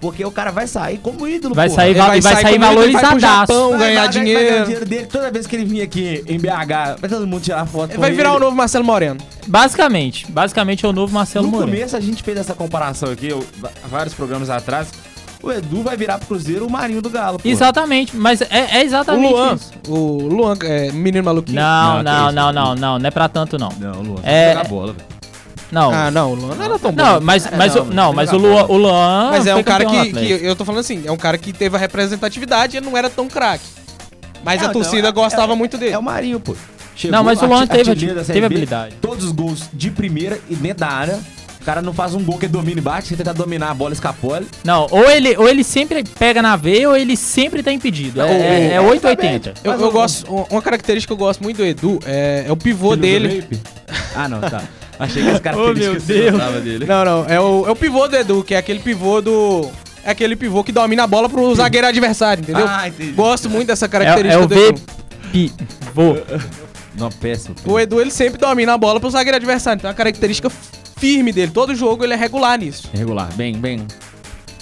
Porque o cara vai sair como ídolo, Vai porra. sair, vai e vai sair sair vai valorizadaço. Japão. Vai- ganhar vai- ganhar dinheiro dele. Toda vez que ele vir aqui em BH, vai todo mundo tirar foto Ele vai virar ele. o novo Marcelo Moreno. Basicamente, basicamente é o novo Marcelo No Moreira. começo a gente fez essa comparação aqui, eu- vários programas atrás. O Edu vai virar pro Cruzeiro o Marinho do Galo, pô. Exatamente, mas é, é O exatamente Luan, isso. o Luan, é, menino maluquinho. Não, Não, não, não, não, não, não, é pra tanto não. Não, o Luan. É- É... jogar bola, velho. Não. Ah, não, o Luan não era tão bom. Não, mas, É, mas, não, o- não, mas o Luan, o Luan Mas é um cara que, que eu tô falando assim, é um cara que teve a representatividade e não era tão craque. Mas Não, a então, torcida é- gostava é- muito dele. É o Marinho, pô. Chegou, Não, mas o Luan teve, teve B, habilidade. Todos os gols de primeira e dentro da área. O cara não faz um gol que domina e bate, você tenta dominar a bola escapole. Não, ou ele, ou ele sempre pega na veia ou ele sempre tá impedido. É, é, é 880. Eu, eu o- gosto, uma característica que eu gosto muito do Edu é, é o pivô dele. Ah, não, tá. <laughs> Achei que as Oh, características gostava dele. Não, não, é o, é o pivô do Edu, que é aquele pivô do. É aquele pivô que domina a bola pro zagueiro adversário, entendeu? Ah, entendi. Gosto muito dessa É, característica é o do Edu. V-pivô. Não, péssimo. O Edu, ele sempre domina a bola pro zagueiro adversário. Então é uma característica firme dele. Todo jogo ele é regular nisso. Regular, bem, bem.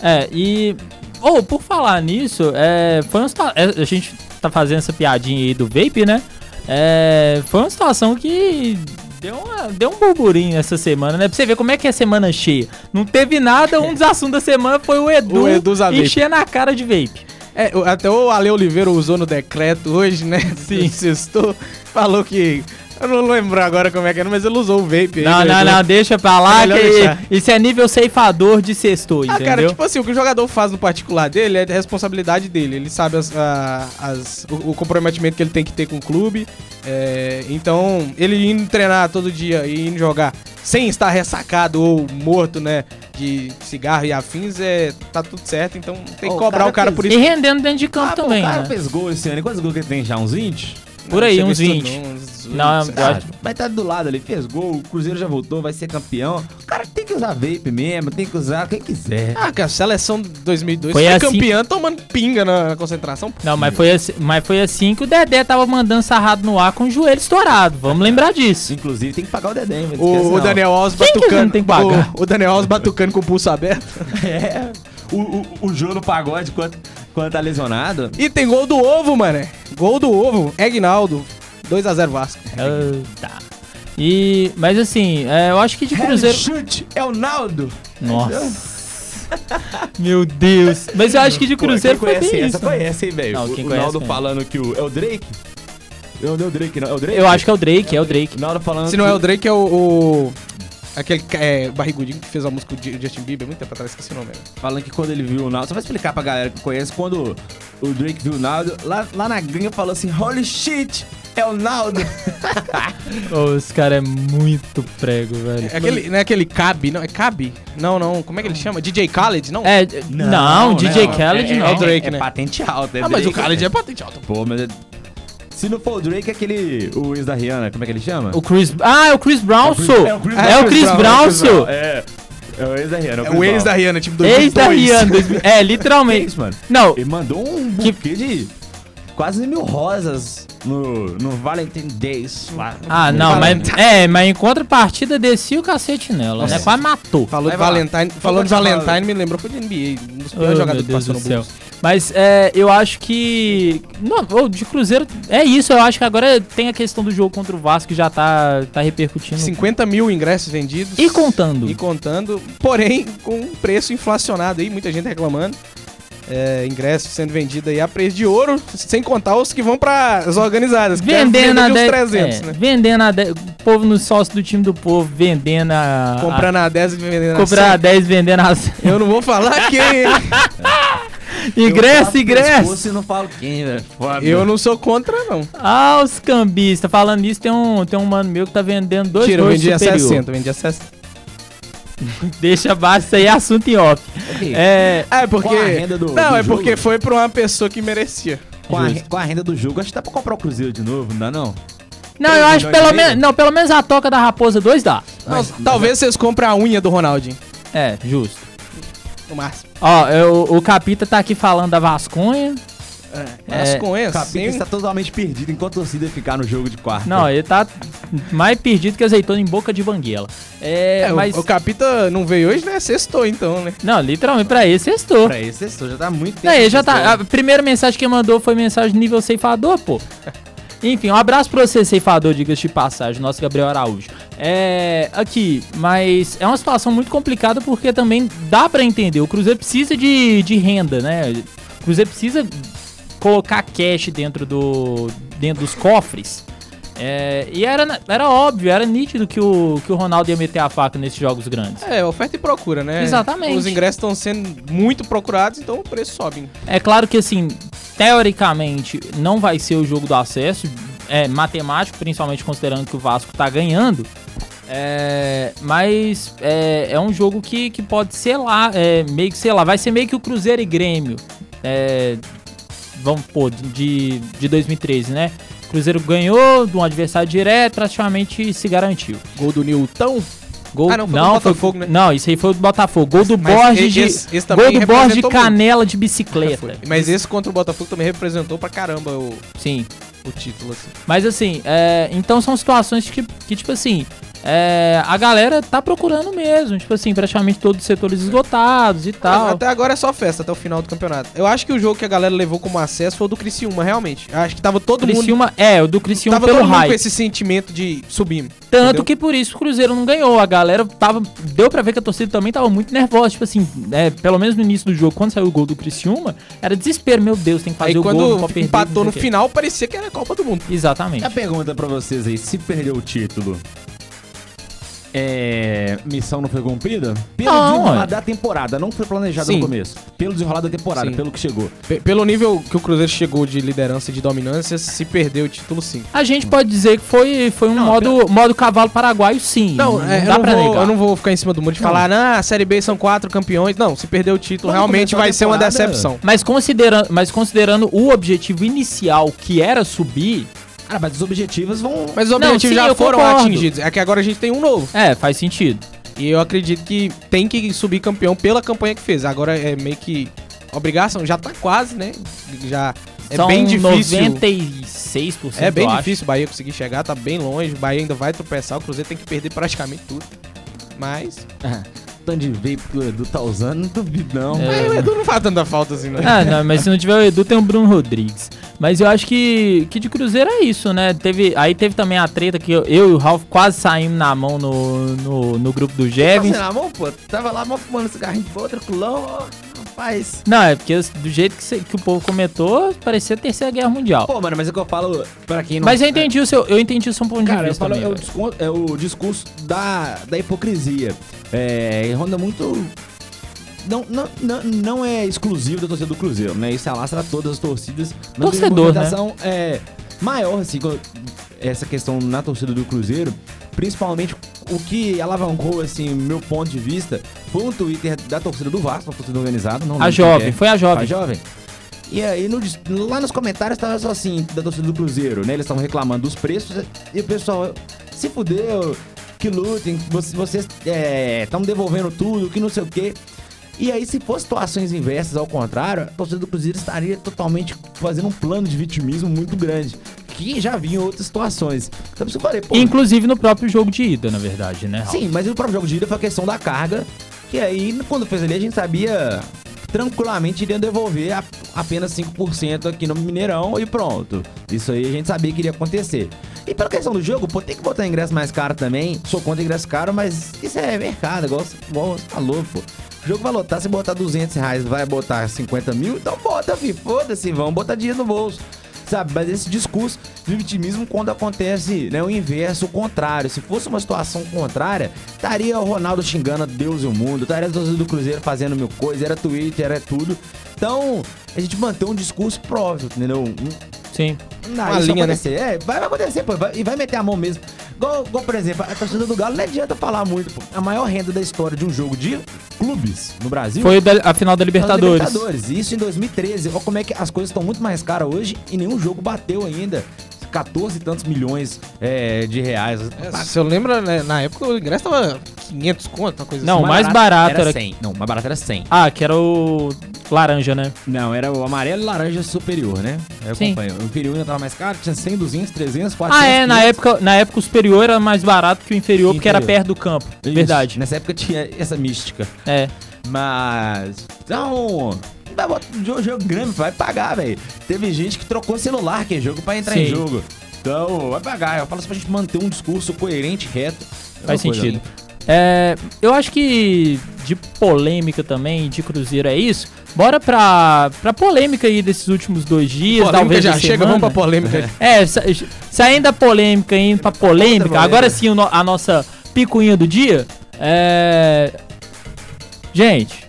É, e. Ou, por falar nisso, é, foi uma situa- é, A gente tá fazendo essa piadinha aí do vape, né? É, foi uma situação que deu, uma- deu um burburinho essa semana, né? Pra você ver como é que é semana cheia. Não teve nada, um dos assuntos da semana foi o Edu, <laughs> O Edu enchendo a cara de vape. É, até o Ale Oliveira usou no decreto hoje, né? Sim. <laughs> Sextou, falou que. Eu não lembro agora como é que era, mas ele usou o vape aí. Não, do não, Edu. não, deixa pra lá É que isso é nível ceifador de sextou, Ah, entendeu? cara, tipo assim, o que o jogador faz no particular dele é de responsabilidade dele. Ele sabe as, a- as- o, o comprometimento que ele tem que ter com o clube. É, então, ele indo treinar todo dia e indo jogar sem estar ressacado ou morto, né? De cigarro e afins, é, tá tudo certo. Então tem que Ô, cobrar cara o cara fez- por E isso. rendendo dentro de campo Ah, pô, também, o cara né? fez gol esse ano. E Quantos gols que ele tem já? Uns 20? Por aí, Não, uns chega isso 20. tudo, uns Não, 20, eu Ah, acho- vai estar do lado ali, fez gol, o Cruzeiro já voltou, vai ser campeão. O cara tem que usar vape mesmo, tem que usar quem quiser. Ah, cara, a seleção de 2002 Foi foi, assim- campeã tomando pinga na, concentração. Não, mas foi, assim, mas foi assim que o Dedé tava mandando sarrado no ar com o joelho estourado. Vamos lembrar disso. Inclusive tem que pagar o mas esquece O, o não. Daniel Alves batucando. não tem que pagar? O, o Daniel Alves batucando com o pulso aberto. <laughs> É. O, o, o Jô no pagode quando, quando tá lesionado. E tem gol do ovo, mané. Gol do ovo. Egnaldo. 2x0 Vasco. Tá. E, mas assim, é, eu acho que de Cruzeiro. chute é o Naldo. Nossa. <laughs> Meu Deus. Mas eu acho que de Cruzeiro Pô, foi quem conhece bem essa, isso. conhece, hein, velho. Não, O, quem o conhece, Naldo conhece. falando que o... É o Drake? Não, não é o Drake, não. É o Drake? Eu acho que é o Drake, é o Drake. O Naldo falando Se não é o Drake, é o. o- aquele é, barrigudinho que fez a música do Ju- Justin Bieber muito tempo atrás, esqueci o nome. Falando que quando ele viu o Naldo... Só vai explicar pra galera que conhece. Quando o Drake viu o Naldo, lá, lá na gringa falou assim... Holy shit, É o Naldo. <laughs> Ô, esse cara é muito prego, velho. É aquele, não é aquele Cabe, não? É Cabe? Não, não. Como é que ele chama? DJ Khaled, não? É, não, DJ Khaled é, não. É, o Drake, é né? patente alta. É ah, mas o Drake, Khaled né? é patente alta. Pô, mas... é- Se não for o Drake, é aquele... O ex da Rihanna, como é que ele chama? O Chris. Ah, é o Chris Brown, sou. É o Chris É o Chris Brown, sou. É. É o ex da Rihanna. É o ex da Rihanna, tipo Ex da 2002. Rihanna. 2000 É, Que literalmente. isso, mano? Não, Ele mandou um Que- buquê de quase mil rosas no, no Valentine Days. lá. Ah, não, mas. É, mas em contrapartida descia o cacete nela, né? Quase matou. Falou de. Valentine, falou de. Valentine, me lembrou foi de NBA, um dos Oh, piores meu jogadores que Deus passou do no céu. Bulls. Mas é, eu acho que. Não, de Cruzeiro. É isso, eu acho que agora tem a questão do jogo contra o Vasco que já tá, tá repercutindo. 50 mil ingressos vendidos. E contando. E contando, porém, com um preço inflacionado aí, muita gente reclamando. É, ingressos sendo vendidos aí a preço de ouro, sem contar os que vão para as organizadas. que Vendendo a venda de 10. uns 300, é, né? Vendendo a 10. O povo no sócio do time do povo vendendo a. Comprando a 10 e vendendo a, a Comprar a 100. 10 vendendo a 100. Eu não vou falar <laughs> quem. Ingresso, ingresso. Você não fala quem, velho. Eu não sou contra, não. Ah, os cambistas. Falando nisso, tem um, tem um mano meu que tá vendendo dois Tira, eu vendi a superior. 60, vendi a 60. <laughs> Deixa abaixo, isso aí é assunto em off. É. É, porque. Com a renda do- não, do é porque jogo? foi pra uma pessoa que merecia. Com a, com a renda do jogo, acho que dá pra comprar o Cruzeiro de novo, não dá não? Não, Três eu acho pelo menos. Não, pelo menos a toca da Raposa 2 dá. Não, Mas- talvez vocês comprem a unha do Ronaldinho. É, justo. No máximo. Ó, eu- o Capita tá aqui falando da Vasconha. Mas É, com esse. O Capita está totalmente perdido enquanto a torcida ficar no jogo de quarta. Não, ele tá mais perdido que azeitona em boca de banguela. É, É, o- mas. o, Capita não veio hoje, né? Sextou então, né? Não, literalmente pra ele, sextou. Pra esse sextou, já tá muito tempo. Ele já tá. A primeira mensagem que ele mandou foi mensagem nível ceifador, pô. <laughs> Enfim, um abraço pra você, ceifador, diga-se de passagem, nosso Gabriel Araújo. É. Aqui, mas é uma situação muito complicada porque também dá pra entender. O Cruzeiro precisa de, de renda, né? O Cruzeiro precisa colocar cash dentro, do, dentro dos cofres. É, e era, era óbvio, era nítido que o, que o Ronaldo ia meter a faca nesses jogos grandes. É, oferta e procura, né? Exatamente. Os ingressos estão sendo muito procurados, então o preço sobe. É claro que, assim, teoricamente, não vai ser o jogo do acesso. É matemático, principalmente considerando que o Vasco tá ganhando. É, mas é, é um jogo que, que pode ser lá, é, meio que sei lá, vai ser meio que o Cruzeiro e Grêmio. É, vamos pôr, de, de 2013, né? Cruzeiro ganhou de um adversário direto, praticamente se garantiu. Gol do Nilton. Gol, Ah, não, foi do Botafogo, né? Não, isso aí foi do Botafogo. Gol do Mas Borges de, esse- esse gol do Borges de muito. canela de bicicleta. <laughs> Mas esse contra o Botafogo também representou pra caramba o, Sim. o título, assim. Mas assim, é, então são situações que, que tipo assim, é, a galera tá procurando mesmo. Tipo assim, praticamente todos os setores esgotados e tal. até agora é só festa, até o final do campeonato. Eu acho que o jogo que a galera levou como acesso foi o do Criciúma, realmente. Eu acho que tava todo mundo... Criciúma, é, o do Criciúma Tava pelo todo mundo com esse sentimento de subir. Tanto entendeu? que por isso o Cruzeiro não ganhou. A galera tava. Deu pra ver que a torcida também tava muito nervosa. Tipo assim, é, pelo menos no início do jogo, quando saiu o gol do Criciúma, era desespero. Meu Deus, tem que fazer Aí o gol. quando pode perder, empatou no final, parecia que era a Copa do Mundo. Exatamente. A pergunta pra vocês aí, se perdeu o título, é, missão não foi cumprida? Pelo Não, desenrolar da temporada, não foi planejado Sim. no começo. Pelo desenrolar da temporada, Sim. pelo que chegou. P- pelo nível que o Cruzeiro chegou de liderança e de dominância, se perdeu o título sim. A gente pode dizer que foi, foi um Não, modo, modo cavalo paraguaio, sim. Não, é, eu, dá não pra vou, negar. eu não vou ficar em cima do muro de Não. falar, ah, a Série B são quatro campeões. Não, se perder o título, Quando realmente começou a vai ser uma temporada- decepção. Mas considerando, mas considerando o objetivo inicial, que era subir, Ah, mas os objetivos vão. Mas os Não, objetivos sim, já foram concordo. atingidos. É que agora a gente tem um novo. é, faz sentido. E eu acredito que tem que subir campeão pela campanha que fez. Agora é meio que obrigação. Já tá quase, né? Já é São bem difícil. 96%, É bem difícil o Bahia conseguir chegar, tá bem longe. O Bahia ainda vai tropeçar, o Cruzeiro tem que perder praticamente tudo. Mas. Ah, tanto de vape que o Edu tá usando, não duvido não. É. Mas o Edu não faz tanta falta assim, não. Ah, não, mas se não tiver o Edu, tem o Bruno Rodrigues. Mas eu acho que, que de Cruzeiro é isso, né? Teve, aí teve também a treta que eu, eu e o Ralph quase saímos na mão no, no, no grupo do. Tá na mão, pô. Tava lá mal fumando cigarrinho de boa, tranquilão, ó. Rapaz. Não, é porque do jeito que, cê- que o povo comentou, parecia a Terceira Guerra Mundial. Pô, mano, mas é que eu falo pra quem não. Mas eu entendi o seu, eu entendi o seu ponto de Cara, eu vista falo, também. é, o discurso, é o discurso da, da hipocrisia. É, ronda muito. Não, não, não, não é exclusivo da torcida do Cruzeiro, né? Isso alastra todas as torcidas. Não tem Torcedor, né? movimentação, É, maior, assim, essa questão na torcida do Cruzeiro, principalmente o que alavancou, assim, meu ponto de vista, foi um Twitter da torcida do Vasco, uma torcida organizada. Não a jovem, é. foi a jovem. A jovem. E aí, no, lá nos comentários tava só assim, da torcida do Cruzeiro, né? Eles estavam reclamando dos preços e o pessoal se fudeu, que lutem, vocês estão é, devolvendo tudo, que não sei o quê. E aí, se fosse situações inversas ao contrário, a torcida do Cruzeiro estaria totalmente fazendo um plano de vitimismo muito grande. Que já vinha outras situações. Então, eu falei, pô, Inclusive no próprio jogo de ida, na verdade, né? Raul? Sim, mas no próprio jogo de ida foi a questão da carga. Que aí, quando fez ali, a gente sabia tranquilamente iriam devolver a, apenas 5% aqui no Mineirão e pronto. Isso aí a gente sabia que iria acontecer. E pela questão do jogo, pô, tem que botar ingresso mais caro também. Sou contra ingresso caro, mas isso é mercado, igual, igual você falou, pô. O jogo vai lotar, se botar 200 reais, vai botar 50 mil, então bota, fi, foda-se, vamos botar dinheiro no bolso sabe? Mas esse discurso de vitimismo quando acontece né, o inverso, o contrário. Se fosse uma situação contrária, estaria o Ronaldo xingando a Deus e o mundo, estaria a torcida do Cruzeiro fazendo mil coisas, era Twitter, era tudo. Então, a gente mantém um discurso próprio, entendeu? Sim. Não, uma linha, vai né? É, vai, vai acontecer, pô, vai, e vai meter a mão mesmo. Igual, igual, por exemplo, a torcida do Galo não adianta falar muito, pô. A maior renda da história de um jogo de clubes no Brasil foi a final da Libertadores. Libertadores. Isso em 2013. Olha como é que as coisas estão muito mais caras hoje e nenhum jogo bateu ainda. 14 e tantos milhões é, de reais. É, se eu lembro, né, na época o ingresso tava 500 conto, uma coisa Não, assim. mais barato, era, era 100. Não, mais barato era 100. Ah, que era o laranja, né? Não, era o amarelo e laranja superior, né? Eu Sim. acompanho. O inferior ainda tava mais caro, tinha 100, 200, 300, 400. Ah, é, na época, na época o superior era mais barato que o inferior, porque era perto do campo. Isso. Verdade. Nessa época tinha essa mística. É. Mas. Então jogo, jogo grande, vai pagar, velho. Teve gente que trocou celular, que é jogo, pra entrar Sim. em jogo. Então, vai pagar. Eu falo assim pra gente manter um discurso coerente, reto. É Faz sentido. É, eu acho que de polêmica também, de Cruzeiro é isso. Bora pra, pra polêmica aí desses últimos dois dias. Polêmica talvez já chega, vamos pra polêmica. É, saindo da polêmica, indo pra polêmica. Agora sim, a nossa picuinha do dia. É... Gente,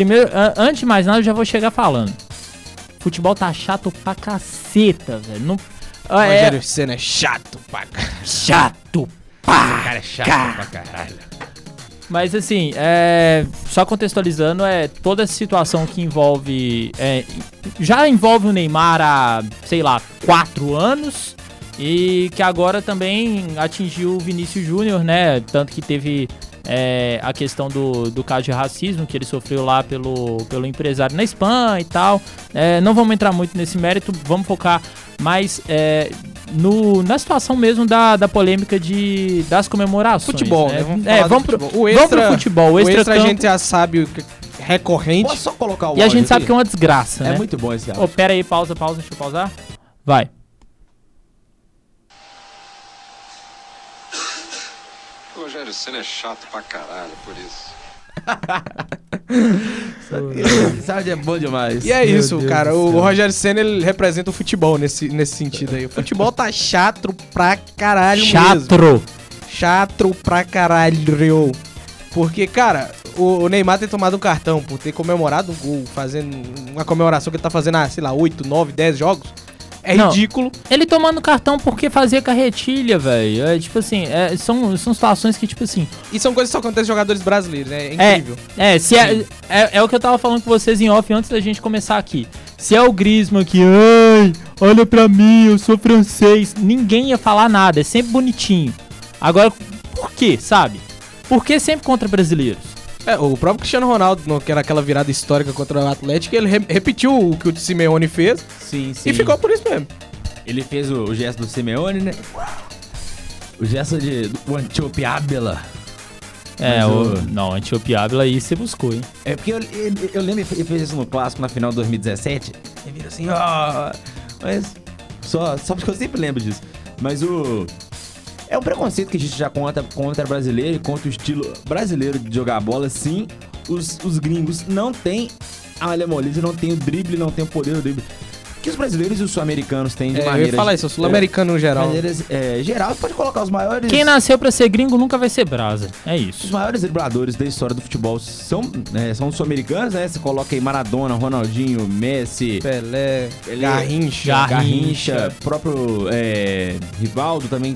primeiro, antes de mais nada, eu já vou chegar falando. Futebol tá chato pra caceta, velho. Não ah, é. Rogério Senna é chato pra caralho. Chato pra O cara é chato pra caralho. Mas assim, é, só contextualizando, é toda essa situação que envolve. É, já envolve o Neymar há, sei lá, quatro anos. E que agora também atingiu o Vinícius Júnior, né? Tanto que teve é, a questão do, do caso de racismo que ele sofreu lá pelo, pelo empresário na Espanha e tal. É, não vamos entrar muito nesse mérito, vamos focar mais é, no, na situação mesmo da, da polêmica de, das comemorações. Futebol, né? né? Vamos, é, vamos, pro, o extra, vamos pro futebol. O extra, o extra a gente já sabe o recorrente. Posso só colocar o E a gente sabe que é uma desgraça, é né? muito bom esse áudio. Oh, pera aí, pausa, pausa, deixa eu pausar. Vai. O Rogério Senna é chato pra caralho, por isso. <laughs> Sabe, é bom demais. E é Meu isso, Deus cara. O Rogério Senna ele representa o futebol nesse, nesse sentido aí. O futebol tá chato pra caralho chato. mesmo. Chato pra caralho. Porque, cara, o Neymar ter tomado um cartão por ter comemorado um gol, fazendo uma comemoração que ele tá fazendo há, sei lá, 8, 9, 10 jogos é não, ridículo. Ele tomando cartão porque fazia carretilha, velho. É tipo assim, é, são, são situações que, tipo assim. E são coisas que só acontecem jogadores brasileiros, né? É incrível. É, é, se é, é, é, o que eu tava falando com vocês em off antes da gente começar aqui. Se é o Griezmann que, ai, olha pra mim, eu sou francês. Ninguém ia falar nada, é sempre bonitinho. Agora, por quê, sabe? Por que sempre contra brasileiros? É, o próprio Cristiano Ronaldo, no, que era aquela virada histórica contra o Atlético, ele re repetiu o que o Simeone fez. Sim, sim. E ficou por isso mesmo. Ele fez o, o gesto do Simeone, né? O gesto de, Antiopiábela. É, o, o, não, Antiopiábela aí você buscou, hein? É porque eu, eu, eu lembro que ele fez isso no clássico na final de 2017. Ele vira assim, ó. Oh, mas. Só, só porque eu sempre lembro disso. Mas o. É um preconceito que a gente já conta contra brasileiro e contra o estilo brasileiro de jogar bola. Sim, os, os gringos não têm a malha moleza, não tem o drible, não tem o poder do drible. que os brasileiros e os sul-americanos têm de É, eu maneira. ia falar isso, o sul-americano no geral. Maneiras, é, geral, pode colocar os maiores. Quem nasceu pra ser gringo nunca vai ser brasa. É Os isso. maiores dribladores da história do futebol são, né, são os sul-americanos, né? Você coloca aí Maradona, Ronaldinho, Messi, Pelé, Ele- Garrincha. Gar- Garrincha, Garrincha. próprio é, Rivaldo também.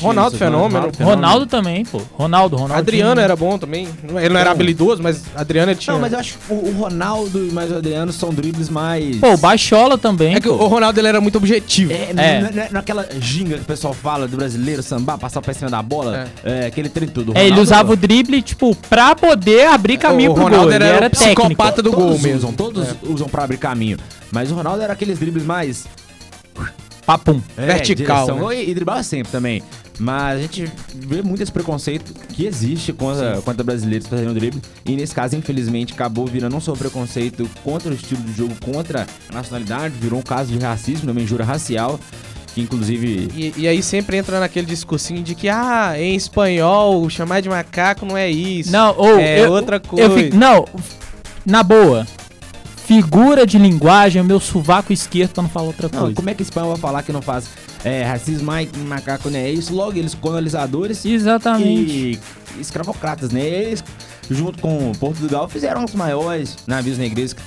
Ronaldo isso, Fenômeno. Ronaldo também, pô. Ronaldo, Ronaldo. Adriano era bom também. Ele não era habilidoso, mas Adriano tinha. Não, mas eu acho que o, Ronaldo e mais o Adriano são dribles mais. Pô, o Baixola também. É que pô. o Ronaldo ele era muito objetivo. É, É. Não, é naquela ginga que o pessoal fala do brasileiro sambar, passar em cima da bola, é. aquele trem tudo. É, ele Ronaldo- usava o drible, tipo, pra poder abrir caminho o pro Ronaldo gol. Ele era era o psicopata técnico. do gol todos mesmo. Usam, todos usam pra abrir caminho. Mas o Ronaldo era aqueles dribles mais. Papum. é, Vertical, direção. né? E, e driblava sempre também. Mas a gente vê muito esse preconceito que existe contra, contra brasileiros fazendo drible. E nesse caso, infelizmente, acabou virando não só o preconceito contra o estilo de jogo, contra a nacionalidade, virou um caso de racismo, também jura racial. Que inclusive. E, e aí sempre entra naquele discursinho de que, ah, em espanhol, chamar de macaco não é isso. Não, ou. é eu- outra eu coisa. fico- não, na boa. Figura de linguagem é meu sovaco esquerdo pra não falar outra Não, coisa. como é que espanhol vai falar que não faz é, racismo, ai, macaco, né? É isso, logo eles colonizadores Exatamente. e escravocratas, né? Eles, junto com Portugal, fizeram os maiores navios negreiros que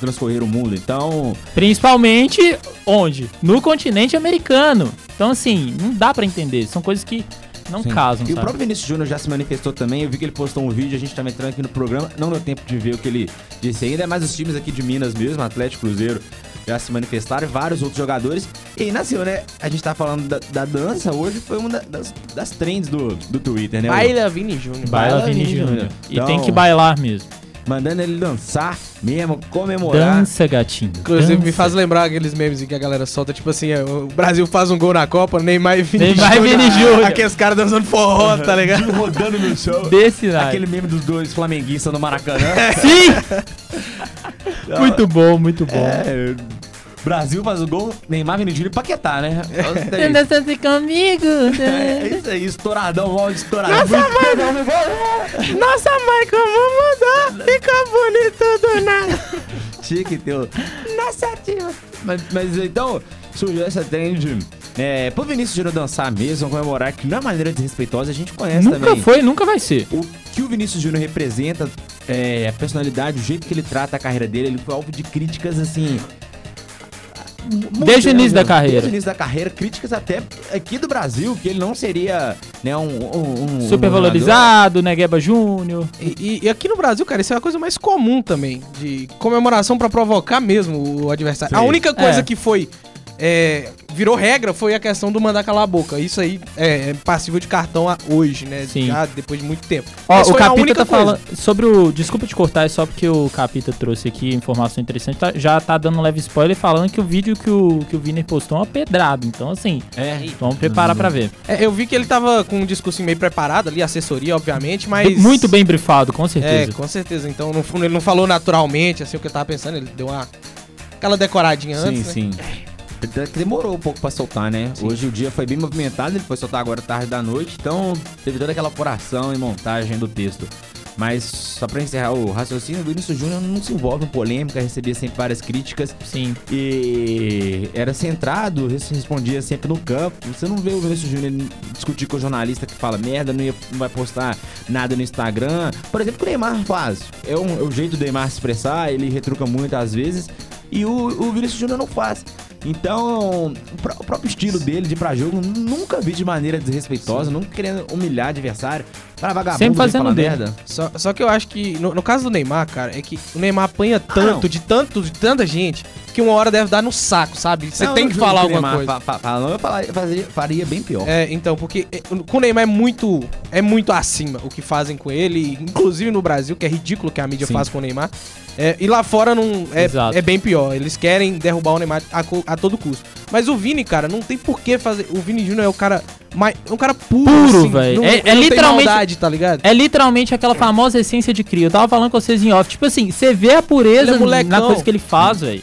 transcorreram o mundo. Então, Principalmente onde? No continente americano. Então, assim, não dá pra entender. São coisas que não sim. casam, E o sabe? próprio Vinícius Júnior já se manifestou também. Eu vi que ele postou um vídeo, a gente tava entrando aqui no programa. Não deu tempo de ver o que ele disse ainda, mas os times aqui de Minas mesmo, Atlético Cruzeiro, já se manifestaram, vários outros jogadores. E aí nasceu, né? A gente tá falando da, da dança, hoje foi uma da- das, das trends do, do Twitter, né? Baila Vini Júnior. Baila Baila Vini. Júnior. E Então- tem que bailar mesmo. Mandando ele dançar mesmo, comemorar. Dança, gatinho. Inclusive, me dança. faz lembrar aqueles memes em que a galera solta, tipo assim, é, o Brasil faz um gol na Copa, Neymar e Vini Neymar e Vini Júnior. Aqueles caras dançando forró, tá ligado? rodando no chão. Desse naipe. Aquele meme dos dois flamenguistas no Maracanã. Sim! <laughs> muito bom, muito bom. É, Brasil faz o gol, Neymar, Vini Júnior e Paquetá, né? Você dança assim comigo? É isso aí, estouradão, áudio estouradão. Nossa, Nossa, mãe, como mudou! Fica bonito do nada. Tinha que ter. o- Nossa, tio. Mas, mas então, surgiu essa trend. É, pro Vinícius Júnior dançar mesmo, comemorar, que não é maneira desrespeitosa, a gente conhece Nunca também. foi, nunca vai ser. O que o Vinícius Júnior representa, é, a personalidade, o jeito que ele trata a carreira dele, ele foi alvo de críticas assim. Desde o início da carreira. Desde o início da carreira, críticas até aqui do Brasil, que ele não seria né, um, um, um Super um valorizado, Negueba Júnior. E, e- e aqui no Brasil, cara, isso é uma coisa mais comum também. De comemoração pra provocar mesmo o adversário. A Sim. única coisa É. que foi. É, virou regra foi a questão do mandar calar a boca. Isso aí é, é passível de cartão a- hoje, né? Sim. Já depois de muito tempo. Ó, Mas o Capita tá falando sobre o. Desculpa te cortar, é só porque o Capita trouxe aqui informação interessante. tá- já tá dando um leve spoiler falando que o vídeo que o, que o Viner postou é uma pedrada. Então, assim, É, vamos preparar pra ver. É, eu vi que ele tava com um discurso meio preparado ali, assessoria, obviamente, mas. Muito bem brifado, com É, certeza. com certeza. Então não, fu- ele não falou naturalmente, assim, o que eu tava pensando. Ele deu uma. Aquela decoradinha sim, antes. né? sim. Que <laughs> Demorou um pouco pra soltar, né? Hoje o dia foi bem movimentado, ele foi soltar agora tarde da noite, então teve toda aquela apuração e montagem do texto. Mas só pra encerrar o raciocínio, o Vinícius Júnior não se envolve em polêmica, recebia sempre várias críticas Sim. e era centrado, res- respondia sempre no campo. Você não vê o Vinícius Júnior discutir com o jornalista que fala merda, não, ia- não vai postar nada no Instagram. Por exemplo, o Neymar faz. É, um- é o jeito do Neymar se expressar, ele retruca muito às vezes. E o, o Vinícius Júnior não faz. Então, o pró- o próprio estilo dele de ir pra jogo, nunca vi de maneira desrespeitosa, nunca querendo humilhar adversário. Para vagabundo, Sempre fazendo merda. Só, só que eu acho que, no, no caso do Neymar, cara, é que o Neymar apanha tanto, não. de tanto, de tanta gente, que uma hora deve dar no saco, sabe? Você tem que falar alguma Neymar coisa. fa- fa- eu faria, faria bem pior. É, então, porque é, com o Neymar é muito, é muito acima o que fazem com ele, inclusive no Brasil, que é ridículo que a mídia Sim. faz com o Neymar. É, e lá fora não é, Exato. é bem pior. Eles querem derrubar o Neymar a, a todo custo. Mas o Vini, cara, não tem por que fazer. O Vini Júnior é o cara mais, é um cara puro, Puro, assim, velho. É- é literalmente- maldade, tá ligado? É literalmente aquela famosa essência de cria. Eu tava falando com vocês em off. Tipo assim, você vê a pureza é na coisa que ele faz, velho.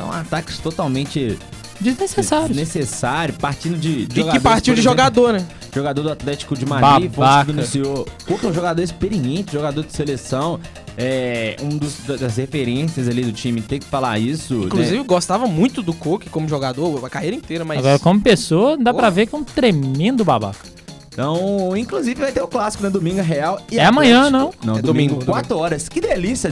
São ataques totalmente Desnecessário. necessário, partindo de, de E que partiu de jogador, né? jogador do Atlético de Madrid, denunciou. Pô, que é um jogador experiente, jogador de seleção, é um dos, das referências ali do time, tem que falar isso. Inclusive, né? eu gostava muito do Cook como jogador, a carreira inteira, mas. Agora, como pessoa, dá Pô. pra ver que é um tremendo babaca. Então, inclusive vai ter o clássico, né? Domingo Real e É amanhã, Atlético. Não, É domingo, domingo, 4 horas. Que delícia.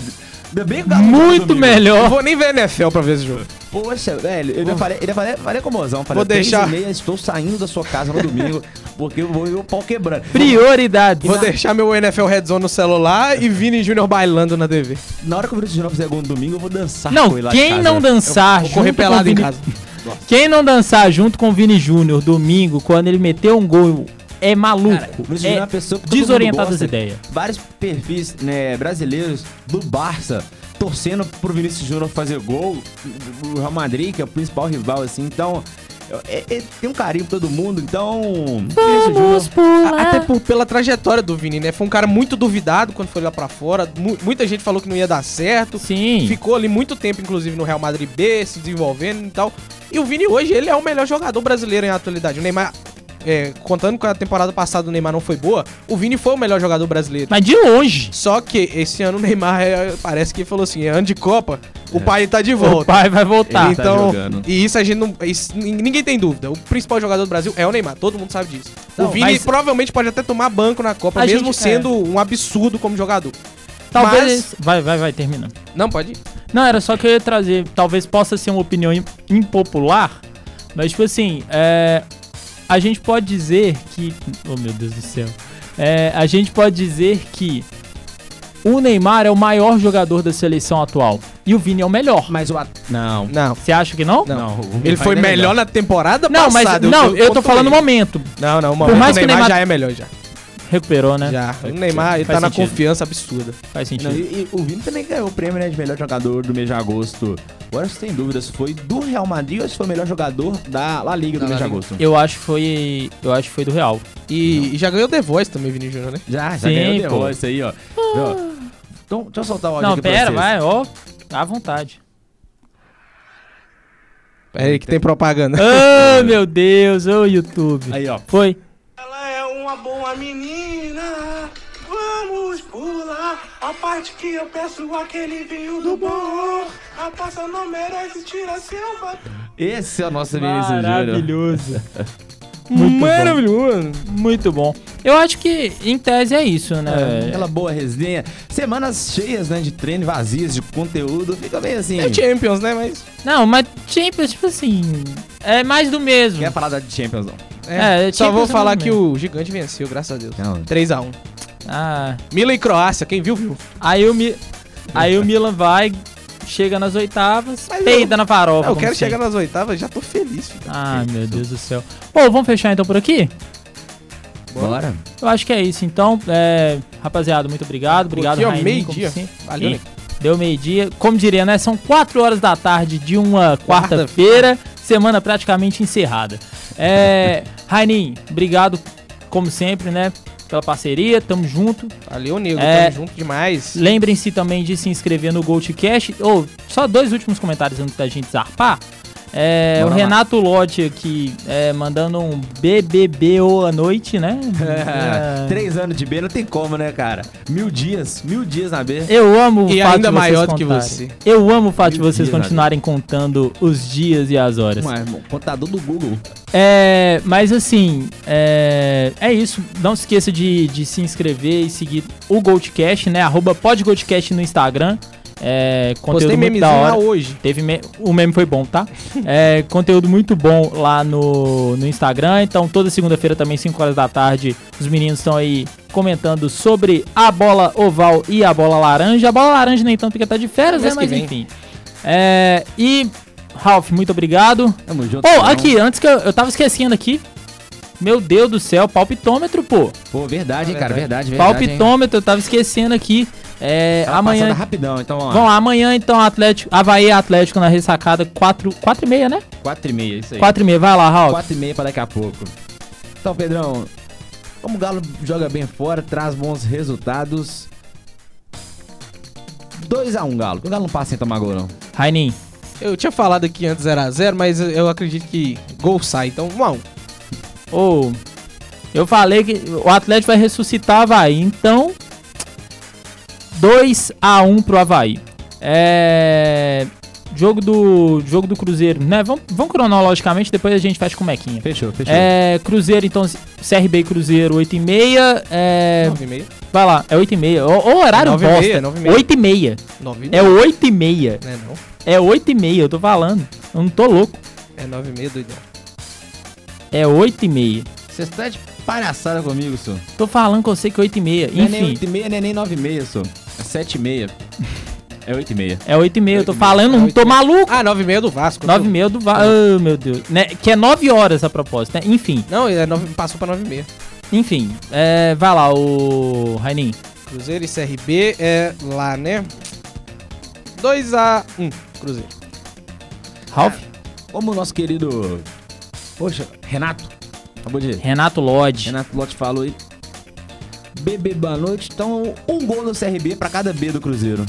Ainda bem que o Galo joga Muito domingo. Eu melhor. vou nem ver NFL pra ver esse jogo. Poxa, velho, eu ainda falei, ainda falei, falei com o mozão, falei, Vou deixar- e meia, estou saindo da sua casa no domingo, <laughs> porque eu vou ver o pau quebrando. Prioridades. Vou deixar meu NFL Red Zone no celular e <laughs> Vini Júnior bailando na TV. Na hora que o Vinícius Júnior fizer gol no domingo, eu vou dançar Não, com ele lá quem casa. não dançar Vou correr junto com o pelado em Vini- casa. Quem não dançar junto com o Vini Júnior domingo, quando ele meteu um gol, é maluco. Cara, Vinícius é é uma pessoa que mundo desorientado das ideias. Vários perfis né, brasileiros do Barça torcendo pro Vinícius Júnior fazer gol, o Real Madrid, que é o principal rival, assim, então... é- é- tem um carinho pra todo mundo, então. Vinícius Júnior- A- Até por- pela trajetória do Vini, né? Foi um cara muito duvidado quando foi lá pra fora. Mu- muita gente falou que não ia dar certo. Sim. Ficou ali muito tempo, inclusive, no Real Madrid B, se desenvolvendo e tal. E o Vini hoje, ele é o melhor jogador brasileiro em atualidade. O Neymar, é, contando com a temporada passada o Neymar não foi boa, o Vini foi o melhor jogador brasileiro. Mas de longe. Só que esse ano o Neymar é, parece que falou assim: é ano de Copa, o pai tá de O volta. pai vai voltar. Ele tá então, jogando. e isso a gente não. isso nin- ninguém tem dúvida. O principal jogador do Brasil é o Neymar, todo mundo sabe disso. Não, o Vini mas- provavelmente pode até tomar banco na Copa, A mesmo gente- sendo um absurdo como jogador. Talvez. Mas- Vai, vai, vai, termina. Não, pode ir. Não, era só que eu ia trazer. Talvez possa ser uma opinião im- impopular, mas, tipo assim, é, a gente pode dizer que. Oh, meu Deus do céu. É, a gente pode dizer que o Neymar é o maior jogador da seleção atual e o Vini é o melhor. Mas o. at- Não. Não. Você acha que não? Não. o Ele foi é melhor na temporada Não, mas passada. não, eu tô pontuei. falando momento. Não, não, o momento mais o que o Neymar- já é melhor já. Recuperou, né? Já. O Neymar, ele faz tá na sentido. confiança absurda. Faz Não, sentido. e, e o Vini também ganhou o prêmio né, de melhor jogador do mês de agosto. Agora sem dúvida se foi do Real Madrid ou se foi o melhor jogador da La Liga do mês de agosto. Eu acho que foi. Eu acho que foi do Real. E, e já ganhou The Voice também, Vini Júnior, né? Já, já Sim, ganhou pô. o negócio aí, ó. Ó, Então, deixa eu soltar o áudio Não, aqui pra pera, vai, ó. À vontade. Pera aí que tem propaganda. oh, <laughs> meu Deus, ô YouTube. Aí, ó. Foi. É boa menina. Vamos pular a parte que eu peço aquele vinho do bom. A taça não merece tirar seu. Esse é o nosso Vinícius Júnior. Maravilhoso. <laughs> Muito Maravilhoso. Muito bom. Eu acho que, em tese, é isso, né? É, aquela boa resenha. Semanas cheias, né, de treino, vazias de conteúdo. Fica meio assim. É Champions, né? Mas. Não, mas Champions, tipo assim, é mais do mesmo. Quer falar da Champions, não? É, só Champions vou é falar que mesmo. o gigante venceu, graças a Deus. Não. 3x1. Ah, Milan e Croácia, quem viu, viu. aí o, Mi... aí o Milan vai, chega nas oitavas, Mas peida na farofa. eu quero chegar nas oitavas, já tô feliz, filho. Ai, meu Deus do céu. Ô, vamos fechar então por aqui? Bora. Eu acho que é isso. Então, é, rapaziada, muito obrigado. Obrigado, Raininho, meio-dia. Valeu, né? Deu meio-dia. Como diria, né? São 4 horas da tarde de uma quarta-feira, semana praticamente encerrada. É, <laughs> Raininho, obrigado, como sempre, né? Pela parceria, tamo junto. Valeu, nego. É. Tamo junto demais. Lembrem-se também de se inscrever no GoldCast. Ou, só dois últimos comentários antes da gente zarpar. É, o lá. Renato Lotti aqui, é, mandando um BBB ou à noite, né? É. <laughs> Três anos de B não tem como, né, cara? Mil dias, mil dias na B. Eu amo o E fato ainda de vocês maior do que você. Eu amo o fato de Mil vocês dias, continuarem contando os dias e as horas. Mas, irmão, contador do Google. É, mas assim, é, é isso. Não se esqueça de, de se inscrever e seguir o Goldcast, né? Arroba podgoldcast no Instagram. É, conteúdo Postei muito da lá hora. hoje. Teve me- o meme foi bom, tá? É, conteúdo muito bom lá no, no Instagram. Então, toda segunda-feira também, 5 horas da tarde, os meninos estão aí comentando sobre a bola oval e a bola laranja. A bola laranja nem tanto porque tá de férias, né? Mas vem. enfim. É, e, Ralph, muito obrigado. Tamo junto. Pô, irmão. aqui, antes que eu, eu tava esquecendo aqui. Meu Deus do céu, palpitômetro, pô. Pô, verdade, hein, cara, verdade, verdade. hein. palpitômetro, eu tava esquecendo aqui. É, Tava amanhã. rapidão, então vamos Vamos lá. lá, amanhã então Atlético, Havaí Atlético na ressacada 4, 4 e meia, né? Quatro e meia, isso aí. 4 e meia, vai lá, Raul. Quatro e meia pra daqui a pouco. Então, Pedrão, como o Galo joga bem fora, traz bons resultados. 2x1 Galo. O Galo não passa sem tomar gol, não. Rainin, Eu tinha falado aqui antes 0x0, mas eu acredito que gol sai. Então, 1x1. Ô, Eu falei que o Atlético vai ressuscitar o Havaí. Então, 2 a 1 pro Havaí. É. Jogo do, jogo do Cruzeiro, né? Vamos, vamos cronologicamente, depois a gente fecha com o Mequinha. Fechou, fechou. É, Cruzeiro, então, CRB e Cruzeiro, 8 e meia. É, 9 e meia. vai lá, é 8 e meia. O, o horário 9 e bosta. meia, 9 e meia. 8 e meia. 9 e É meia. 8 e meia. Não é não? É 8 e meia, eu tô falando. Eu não tô louco. É 9 e meia, doidão. É 8 e meia. Você está de palhaçada comigo, senhor. Tô falando que eu sei que é 8 e meia. Não é nem Enfim, 8 e meia, nem nem 9 e meia, senhor. É 7 e meia. É 8 e meia. é 8 e meia. Eu tô 8 meia. falando, É não 8 tô maluco. Ah, 9 e meia do Vasco. 9 e meia do Va... Ah, meu Deus. Né? Que é 9 horas a propósito, né? Enfim, Não, é 9, passou pra 9 e meia. enfim. É, vai lá, o Raininho. Cruzeiro e CRB é lá, né? 2 a 1 Cruzeiro. Ralph? Como o nosso querido. Poxa, Renato. Acabou de. Renato Lodge. Renato Lote falou aí. Bebê boa noite. Então, um gol do CRB pra cada B do Cruzeiro.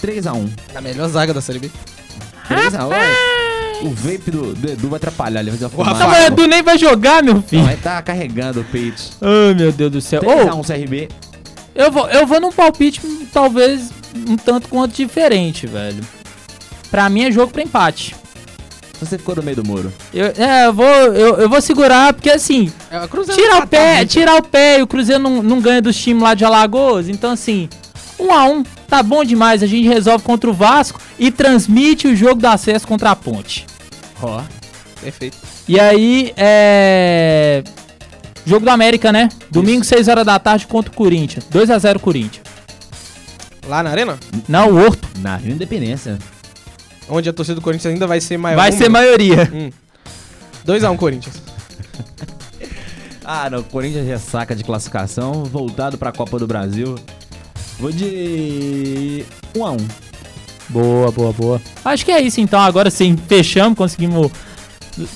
3x1. A melhor zaga da Série B. 3x1. é. O vape do, do Edu vai atrapalhar. Ele vai fazer uma. Não, fumaça. mas o Edu nem vai jogar, meu filho. Vai tá carregando o peito. Ai, meu Deus do céu. Ô, 3x1 CRB. eu, vou, eu vou num palpite talvez um tanto quanto diferente, velho. Pra mim é jogo pra empate. Você ficou no meio do muro. Eu, é, eu vou, eu, eu vou segurar, porque assim, É, Cruzeiro tirar o tá- pé, tá- tirar o pé e o Cruzeiro não, não ganha dos times lá de Alagoas. Então, assim, um a um, tá bom demais. A gente resolve contra o Vasco e transmite o jogo do acesso contra a ponte. Ó. Perfeito. E aí, é. Jogo do América, né? Domingo, 6 horas da tarde contra o Corinthians. 2 a 0 Corinthians. Lá na Arena, Não, o Horto. Na Arena Independência. Onde a torcida do Corinthians ainda vai ser maior. Vai ser maioria. 2x1 Corinthians. <laughs> Ah, não. Corinthians ressaca de classificação. Voltado pra Copa do Brasil. Vou de 1x1. Boa, boa, boa. Acho que é isso então. Agora sim, fechamos, conseguimos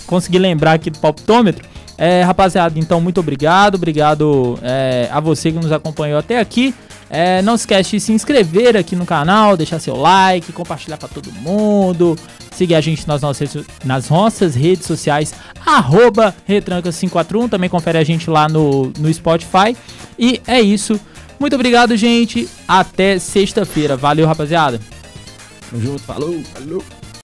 conseguir lembrar aqui do palpitômetro. É, rapaziada, então muito obrigado. Obrigado é, a você que nos acompanhou até aqui. É, não esquece de se inscrever aqui no canal, deixar seu like, compartilhar para todo mundo. Seguir a gente nas nossas, nas nossas redes sociais, arroba retranca541. Também confere a gente lá no, no Spotify. E é isso. Muito obrigado, gente. Até sexta-feira. Valeu, rapaziada. Tamo junto. Falou. Falou.